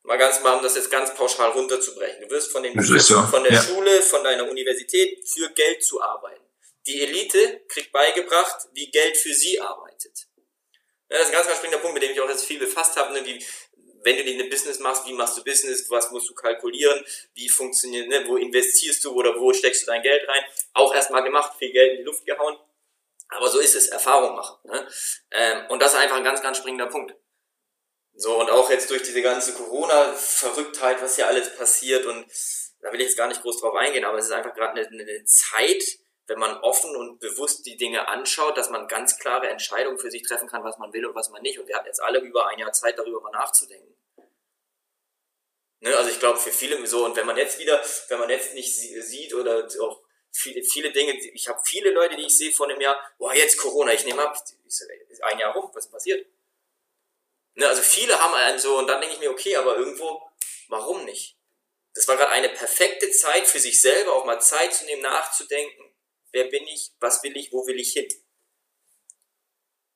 Mal ganz mal, um das jetzt ganz pauschal runterzubrechen. Du wirst von, den, so. von der ja. Schule, von deiner Universität für Geld zu arbeiten. Die Elite kriegt beigebracht, wie Geld für sie arbeitet. Ja, das ist ein ganz, ganz springender Punkt, mit dem ich auch jetzt viel befasst habe. Ne? Wie, wenn du ein Business machst, wie machst du Business, was musst du kalkulieren, wie funktioniert, ne? wo investierst du oder wo steckst du dein Geld rein. Auch erstmal gemacht, viel Geld in die Luft gehauen. Aber so ist es, Erfahrung machen. Ne? Ähm, und das ist einfach ein ganz, ganz springender Punkt. So, und auch jetzt durch diese ganze Corona-Verrücktheit, was hier alles passiert, und da will ich jetzt gar nicht groß drauf eingehen, aber es ist einfach gerade eine, eine Zeit, wenn man offen und bewusst die Dinge anschaut, dass man ganz klare Entscheidungen für sich treffen kann, was man will und was man nicht. Und wir hatten jetzt alle über ein Jahr Zeit, darüber mal nachzudenken. Ne, also ich glaube, für viele so, und wenn man jetzt wieder, wenn man jetzt nicht sieht oder auch viele, viele Dinge, ich habe viele Leute, die ich sehe von einem Jahr, boah, jetzt Corona, ich nehme ab, ich so, ein Jahr rum, was passiert? Ne, also viele haben einen so, und dann denke ich mir, okay, aber irgendwo, warum nicht? Das war gerade eine perfekte Zeit für sich selber, auch mal Zeit zu nehmen, nachzudenken wer bin ich, was will ich, wo will ich hin.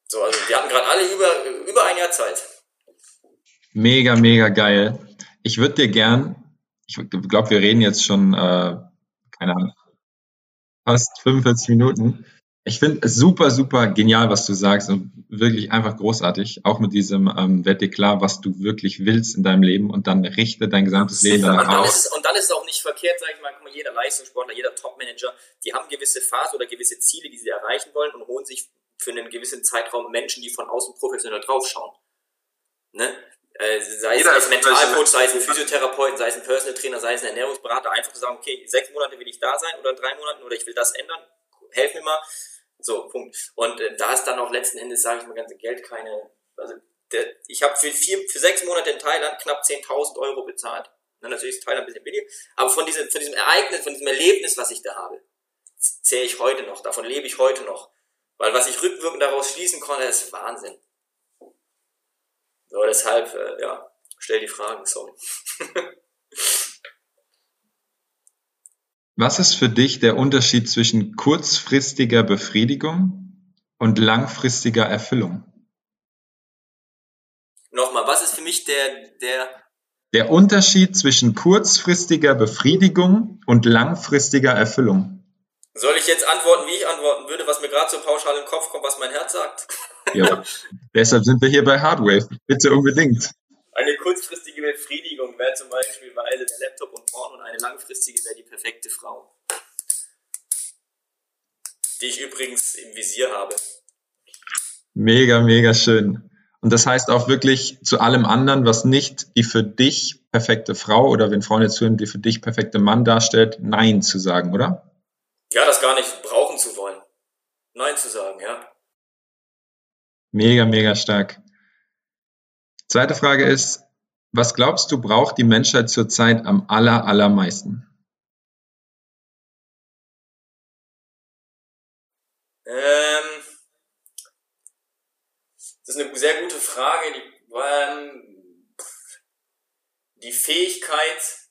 So, also wir hatten gerade alle über, über ein Jahr Zeit. Mega, mega geil. Ich würde dir gern, ich glaube, wir reden jetzt schon, äh, keine Ahnung, fast 45 Minuten. Ich finde es super, super genial, was du sagst und wirklich einfach großartig. Auch mit diesem, ähm, werd dir klar, was du wirklich willst in deinem Leben und dann richte dein gesamtes Leben danach aus. und dann ist es auch nicht verkehrt, sage ich mal, guck mal, jeder Leistungssportler, jeder Topmanager, die haben gewisse Phasen oder gewisse Ziele, die sie erreichen wollen und holen sich für einen gewissen Zeitraum Menschen, die von außen professionell draufschauen. Ne? Äh, sei es als Mentalcoach, sei es ein Physiotherapeut, sei es ein Personal Trainer, sei es ein Ernährungsberater, einfach zu sagen, okay, sechs Monate will ich da sein oder drei Monaten oder ich will das ändern, helf mir mal so, Punkt. Und äh, da ist dann auch letzten Endes, sage ich mal, ganze Geld keine. Also der, ich habe für, vier, für sechs Monate in Thailand knapp 10.000 Euro bezahlt. Na, natürlich ist Thailand ein bisschen billig, aber von diesem, von diesem Ereignis, von diesem Erlebnis, was ich da habe, zähle ich heute noch, davon lebe ich heute noch. Weil was ich rückwirkend daraus schließen konnte, ist Wahnsinn. So, deshalb, äh, ja, stell die Fragen, sorry. Was ist für dich der Unterschied zwischen kurzfristiger Befriedigung und langfristiger Erfüllung? Nochmal, was ist für mich der, der. Der Unterschied zwischen kurzfristiger Befriedigung und langfristiger Erfüllung. Soll ich jetzt antworten, wie ich antworten würde, was mir gerade so pauschal im Kopf kommt, was mein Herz sagt? Ja, deshalb sind wir hier bei Hardwave. Bitte unbedingt. Kurzfristige Befriedigung wäre zum Beispiel der Laptop und Porn und eine langfristige wäre die perfekte Frau. Die ich übrigens im Visier habe. Mega, mega schön. Und das heißt auch wirklich zu allem anderen, was nicht die für dich perfekte Frau oder wenn Frauen jetzt hören, die für dich perfekte Mann darstellt, Nein zu sagen, oder? Ja, das gar nicht brauchen zu wollen. Nein zu sagen, ja. Mega, mega stark. Zweite Frage ist, was glaubst du, braucht die Menschheit zurzeit am aller, allermeisten? Ähm, das ist eine sehr gute Frage. Die, ähm, die Fähigkeit,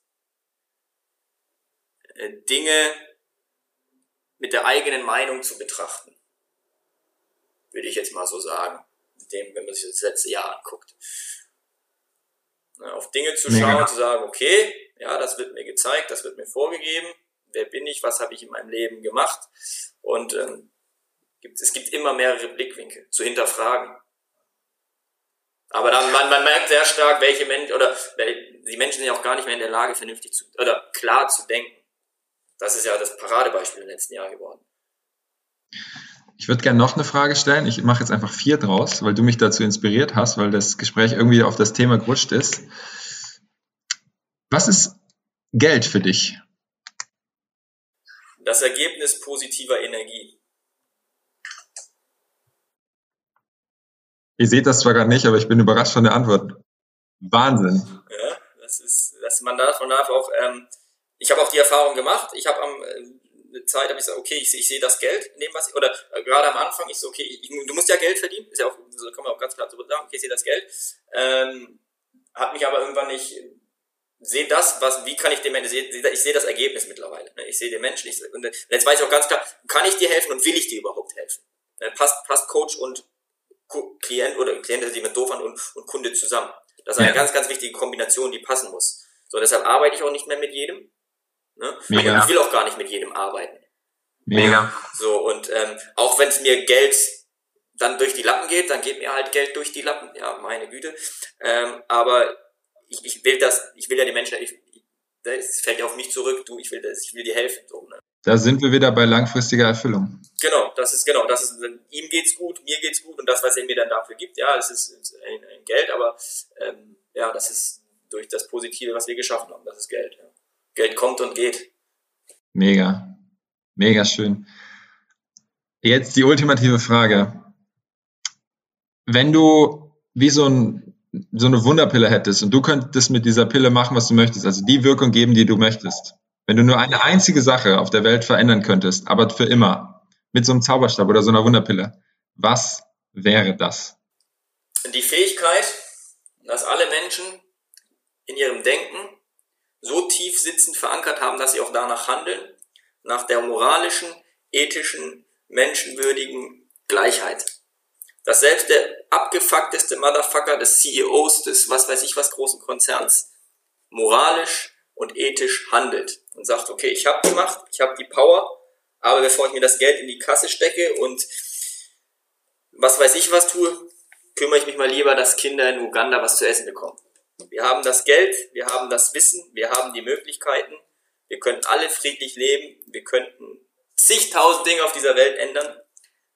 äh, Dinge mit der eigenen Meinung zu betrachten. Würde ich jetzt mal so sagen. Mit dem, wenn man sich das letzte Jahr anguckt. Auf Dinge zu schauen, ja. zu sagen, okay, ja, das wird mir gezeigt, das wird mir vorgegeben. Wer bin ich? Was habe ich in meinem Leben gemacht? Und ähm, gibt, es gibt immer mehrere Blickwinkel zu hinterfragen. Aber dann, man, man merkt sehr stark, welche Menschen, oder die Menschen sind ja auch gar nicht mehr in der Lage, vernünftig zu, oder klar zu denken. Das ist ja das Paradebeispiel im letzten Jahr geworden. Ich würde gerne noch eine Frage stellen. Ich mache jetzt einfach vier draus, weil du mich dazu inspiriert hast, weil das Gespräch irgendwie auf das Thema gerutscht ist. Was ist Geld für dich? Das Ergebnis positiver Energie. Ihr seht das zwar gerade nicht, aber ich bin überrascht von der Antwort. Wahnsinn. Ja, das ist, das, man man darf auch, ähm, ich habe auch die Erfahrung gemacht. Ich habe am äh, eine Zeit habe ich gesagt, okay, ich, ich sehe das Geld in dem, was ich, oder äh, gerade am Anfang, ich so, okay, ich, du musst ja Geld verdienen, ist ja auch, so kann man auch ganz klar so sagen, okay, ich sehe das Geld, ähm, hat mich aber irgendwann nicht, sehe das, was, wie kann ich dem Menschen, ich sehe das Ergebnis mittlerweile, ne? ich sehe den Menschen, ich, und jetzt weiß ich auch ganz klar, kann ich dir helfen und will ich dir überhaupt helfen? Ne? Passt, passt Coach und Klient oder Klient, die mit doof an und, und Kunde zusammen. Das ist eine ja. ganz, ganz wichtige Kombination, die passen muss. So, deshalb arbeite ich auch nicht mehr mit jedem, Ne? Mega. Ich will auch gar nicht mit jedem arbeiten. Mega. So, und ähm, auch wenn es mir Geld dann durch die Lappen geht, dann geht mir halt Geld durch die Lappen. Ja, meine Güte. Ähm, aber ich, ich will das, ich will ja den Menschen, ich, das fällt ja auf mich zurück, du, ich will das, ich will dir helfen. So, ne? Da sind wir wieder bei langfristiger Erfüllung. Genau, das ist genau, das ist ihm geht's gut, mir geht's gut und das, was er mir dann dafür gibt, ja, das ist ein, ein Geld, aber ähm, ja, das ist durch das Positive, was wir geschaffen haben, das ist Geld. Ja. Geld kommt und geht. Mega, mega schön. Jetzt die ultimative Frage. Wenn du wie so, ein, so eine Wunderpille hättest und du könntest mit dieser Pille machen, was du möchtest, also die Wirkung geben, die du möchtest. Wenn du nur eine einzige Sache auf der Welt verändern könntest, aber für immer, mit so einem Zauberstab oder so einer Wunderpille, was wäre das? Die Fähigkeit, dass alle Menschen in ihrem Denken so tief sitzend verankert haben, dass sie auch danach handeln, nach der moralischen, ethischen, menschenwürdigen Gleichheit. Dass selbst der abgefuckteste Motherfucker des CEOs des was weiß ich was großen Konzerns moralisch und ethisch handelt und sagt, okay, ich habe die Macht, ich habe die Power, aber bevor ich mir das Geld in die Kasse stecke und was weiß ich was tue, kümmere ich mich mal lieber, dass Kinder in Uganda was zu essen bekommen. Wir haben das Geld, wir haben das Wissen, wir haben die Möglichkeiten, wir könnten alle friedlich leben, wir könnten zigtausend Dinge auf dieser Welt ändern,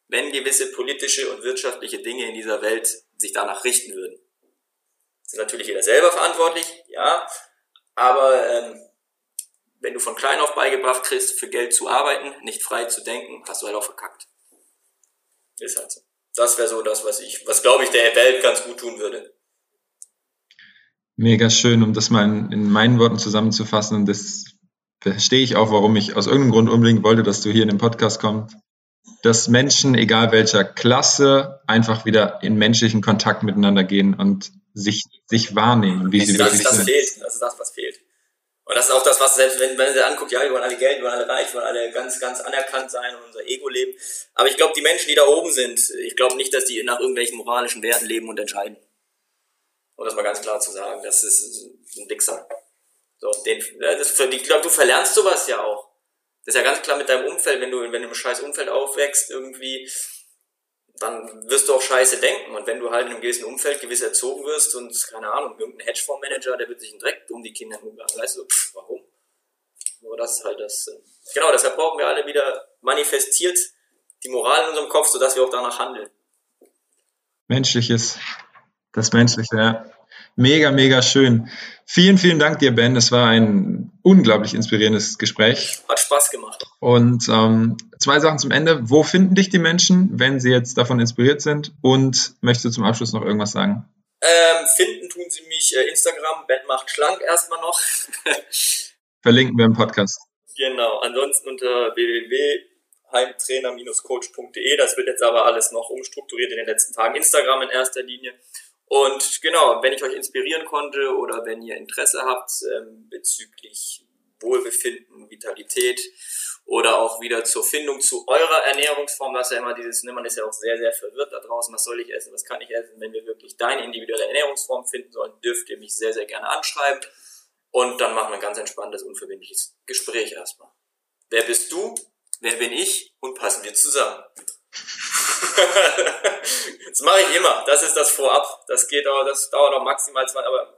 wenn gewisse politische und wirtschaftliche Dinge in dieser Welt sich danach richten würden. Das ist natürlich jeder selber verantwortlich, ja, aber ähm, wenn du von klein auf beigebracht kriegst, für Geld zu arbeiten, nicht frei zu denken, hast du halt auch verkackt. Ist halt so. Das wäre so das, was ich, was glaube ich der Welt ganz gut tun würde. Mega schön, um das mal in, in meinen Worten zusammenzufassen. Und das verstehe ich auch, warum ich aus irgendeinem Grund unbedingt wollte, dass du hier in den Podcast kommst. Dass Menschen, egal welcher Klasse, einfach wieder in menschlichen Kontakt miteinander gehen und sich, sich wahrnehmen, wie das sie wirklich das sind. Fehlt. Das ist das, was fehlt. Und das ist auch das, was selbst wenn, wenn sie anguckt, ja, wir wollen alle Geld, wir wollen alle reich, wir wollen alle ganz, ganz anerkannt sein und unser Ego leben. Aber ich glaube, die Menschen, die da oben sind, ich glaube nicht, dass die nach irgendwelchen moralischen Werten leben und entscheiden. Um das mal ganz klar zu sagen, das ist ein Wichser. So, den, das für, ich glaube, du verlernst sowas ja auch. Das ist ja ganz klar mit deinem Umfeld, wenn du, wenn du im scheiß Umfeld aufwächst, irgendwie, dann wirst du auch scheiße denken. Und wenn du halt in einem gewissen Umfeld gewiss erzogen wirst und, keine Ahnung, irgendein Hedgefondsmanager, der wird sich Dreck um die Kinder kümmern, weißt du, pff, warum? Aber das ist halt das, äh, genau, deshalb brauchen wir alle wieder manifestiert die Moral in unserem Kopf, sodass wir auch danach handeln. Menschliches, das Menschliche, ja. Mega, mega schön. Vielen, vielen Dank dir, Ben. Es war ein unglaublich inspirierendes Gespräch. Hat Spaß gemacht. Und ähm, zwei Sachen zum Ende. Wo finden dich die Menschen, wenn sie jetzt davon inspiriert sind? Und möchtest du zum Abschluss noch irgendwas sagen? Ähm, finden tun sie mich äh, Instagram, Ben macht schlank erstmal noch. Verlinken wir im Podcast. Genau, ansonsten unter www.heimtrainer-coach.de. Das wird jetzt aber alles noch umstrukturiert in den letzten Tagen. Instagram in erster Linie. Und genau, wenn ich euch inspirieren konnte oder wenn ihr Interesse habt ähm, bezüglich Wohlbefinden, Vitalität oder auch wieder zur Findung zu eurer Ernährungsform, was ja immer dieses, ne, man ist ja auch sehr, sehr verwirrt da draußen, was soll ich essen, was kann ich essen, wenn wir wirklich deine individuelle Ernährungsform finden sollen, dürft ihr mich sehr, sehr gerne anschreiben und dann machen wir ein ganz entspanntes, unverbindliches Gespräch erstmal. Wer bist du? Wer bin ich? Und passen wir zusammen. das mache ich immer. Das ist das Vorab. Das geht auch, das dauert auch maximal zwei, aber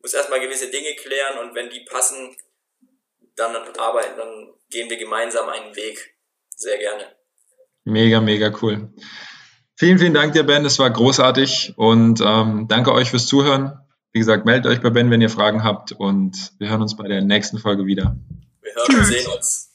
muss erstmal gewisse Dinge klären und wenn die passen, dann arbeiten, dann gehen wir gemeinsam einen Weg. Sehr gerne. Mega, mega cool. Vielen, vielen Dank dir, Ben. Das war großartig und ähm, danke euch fürs Zuhören. Wie gesagt, meldet euch bei Ben, wenn ihr Fragen habt und wir hören uns bei der nächsten Folge wieder. Wir hören und sehen uns.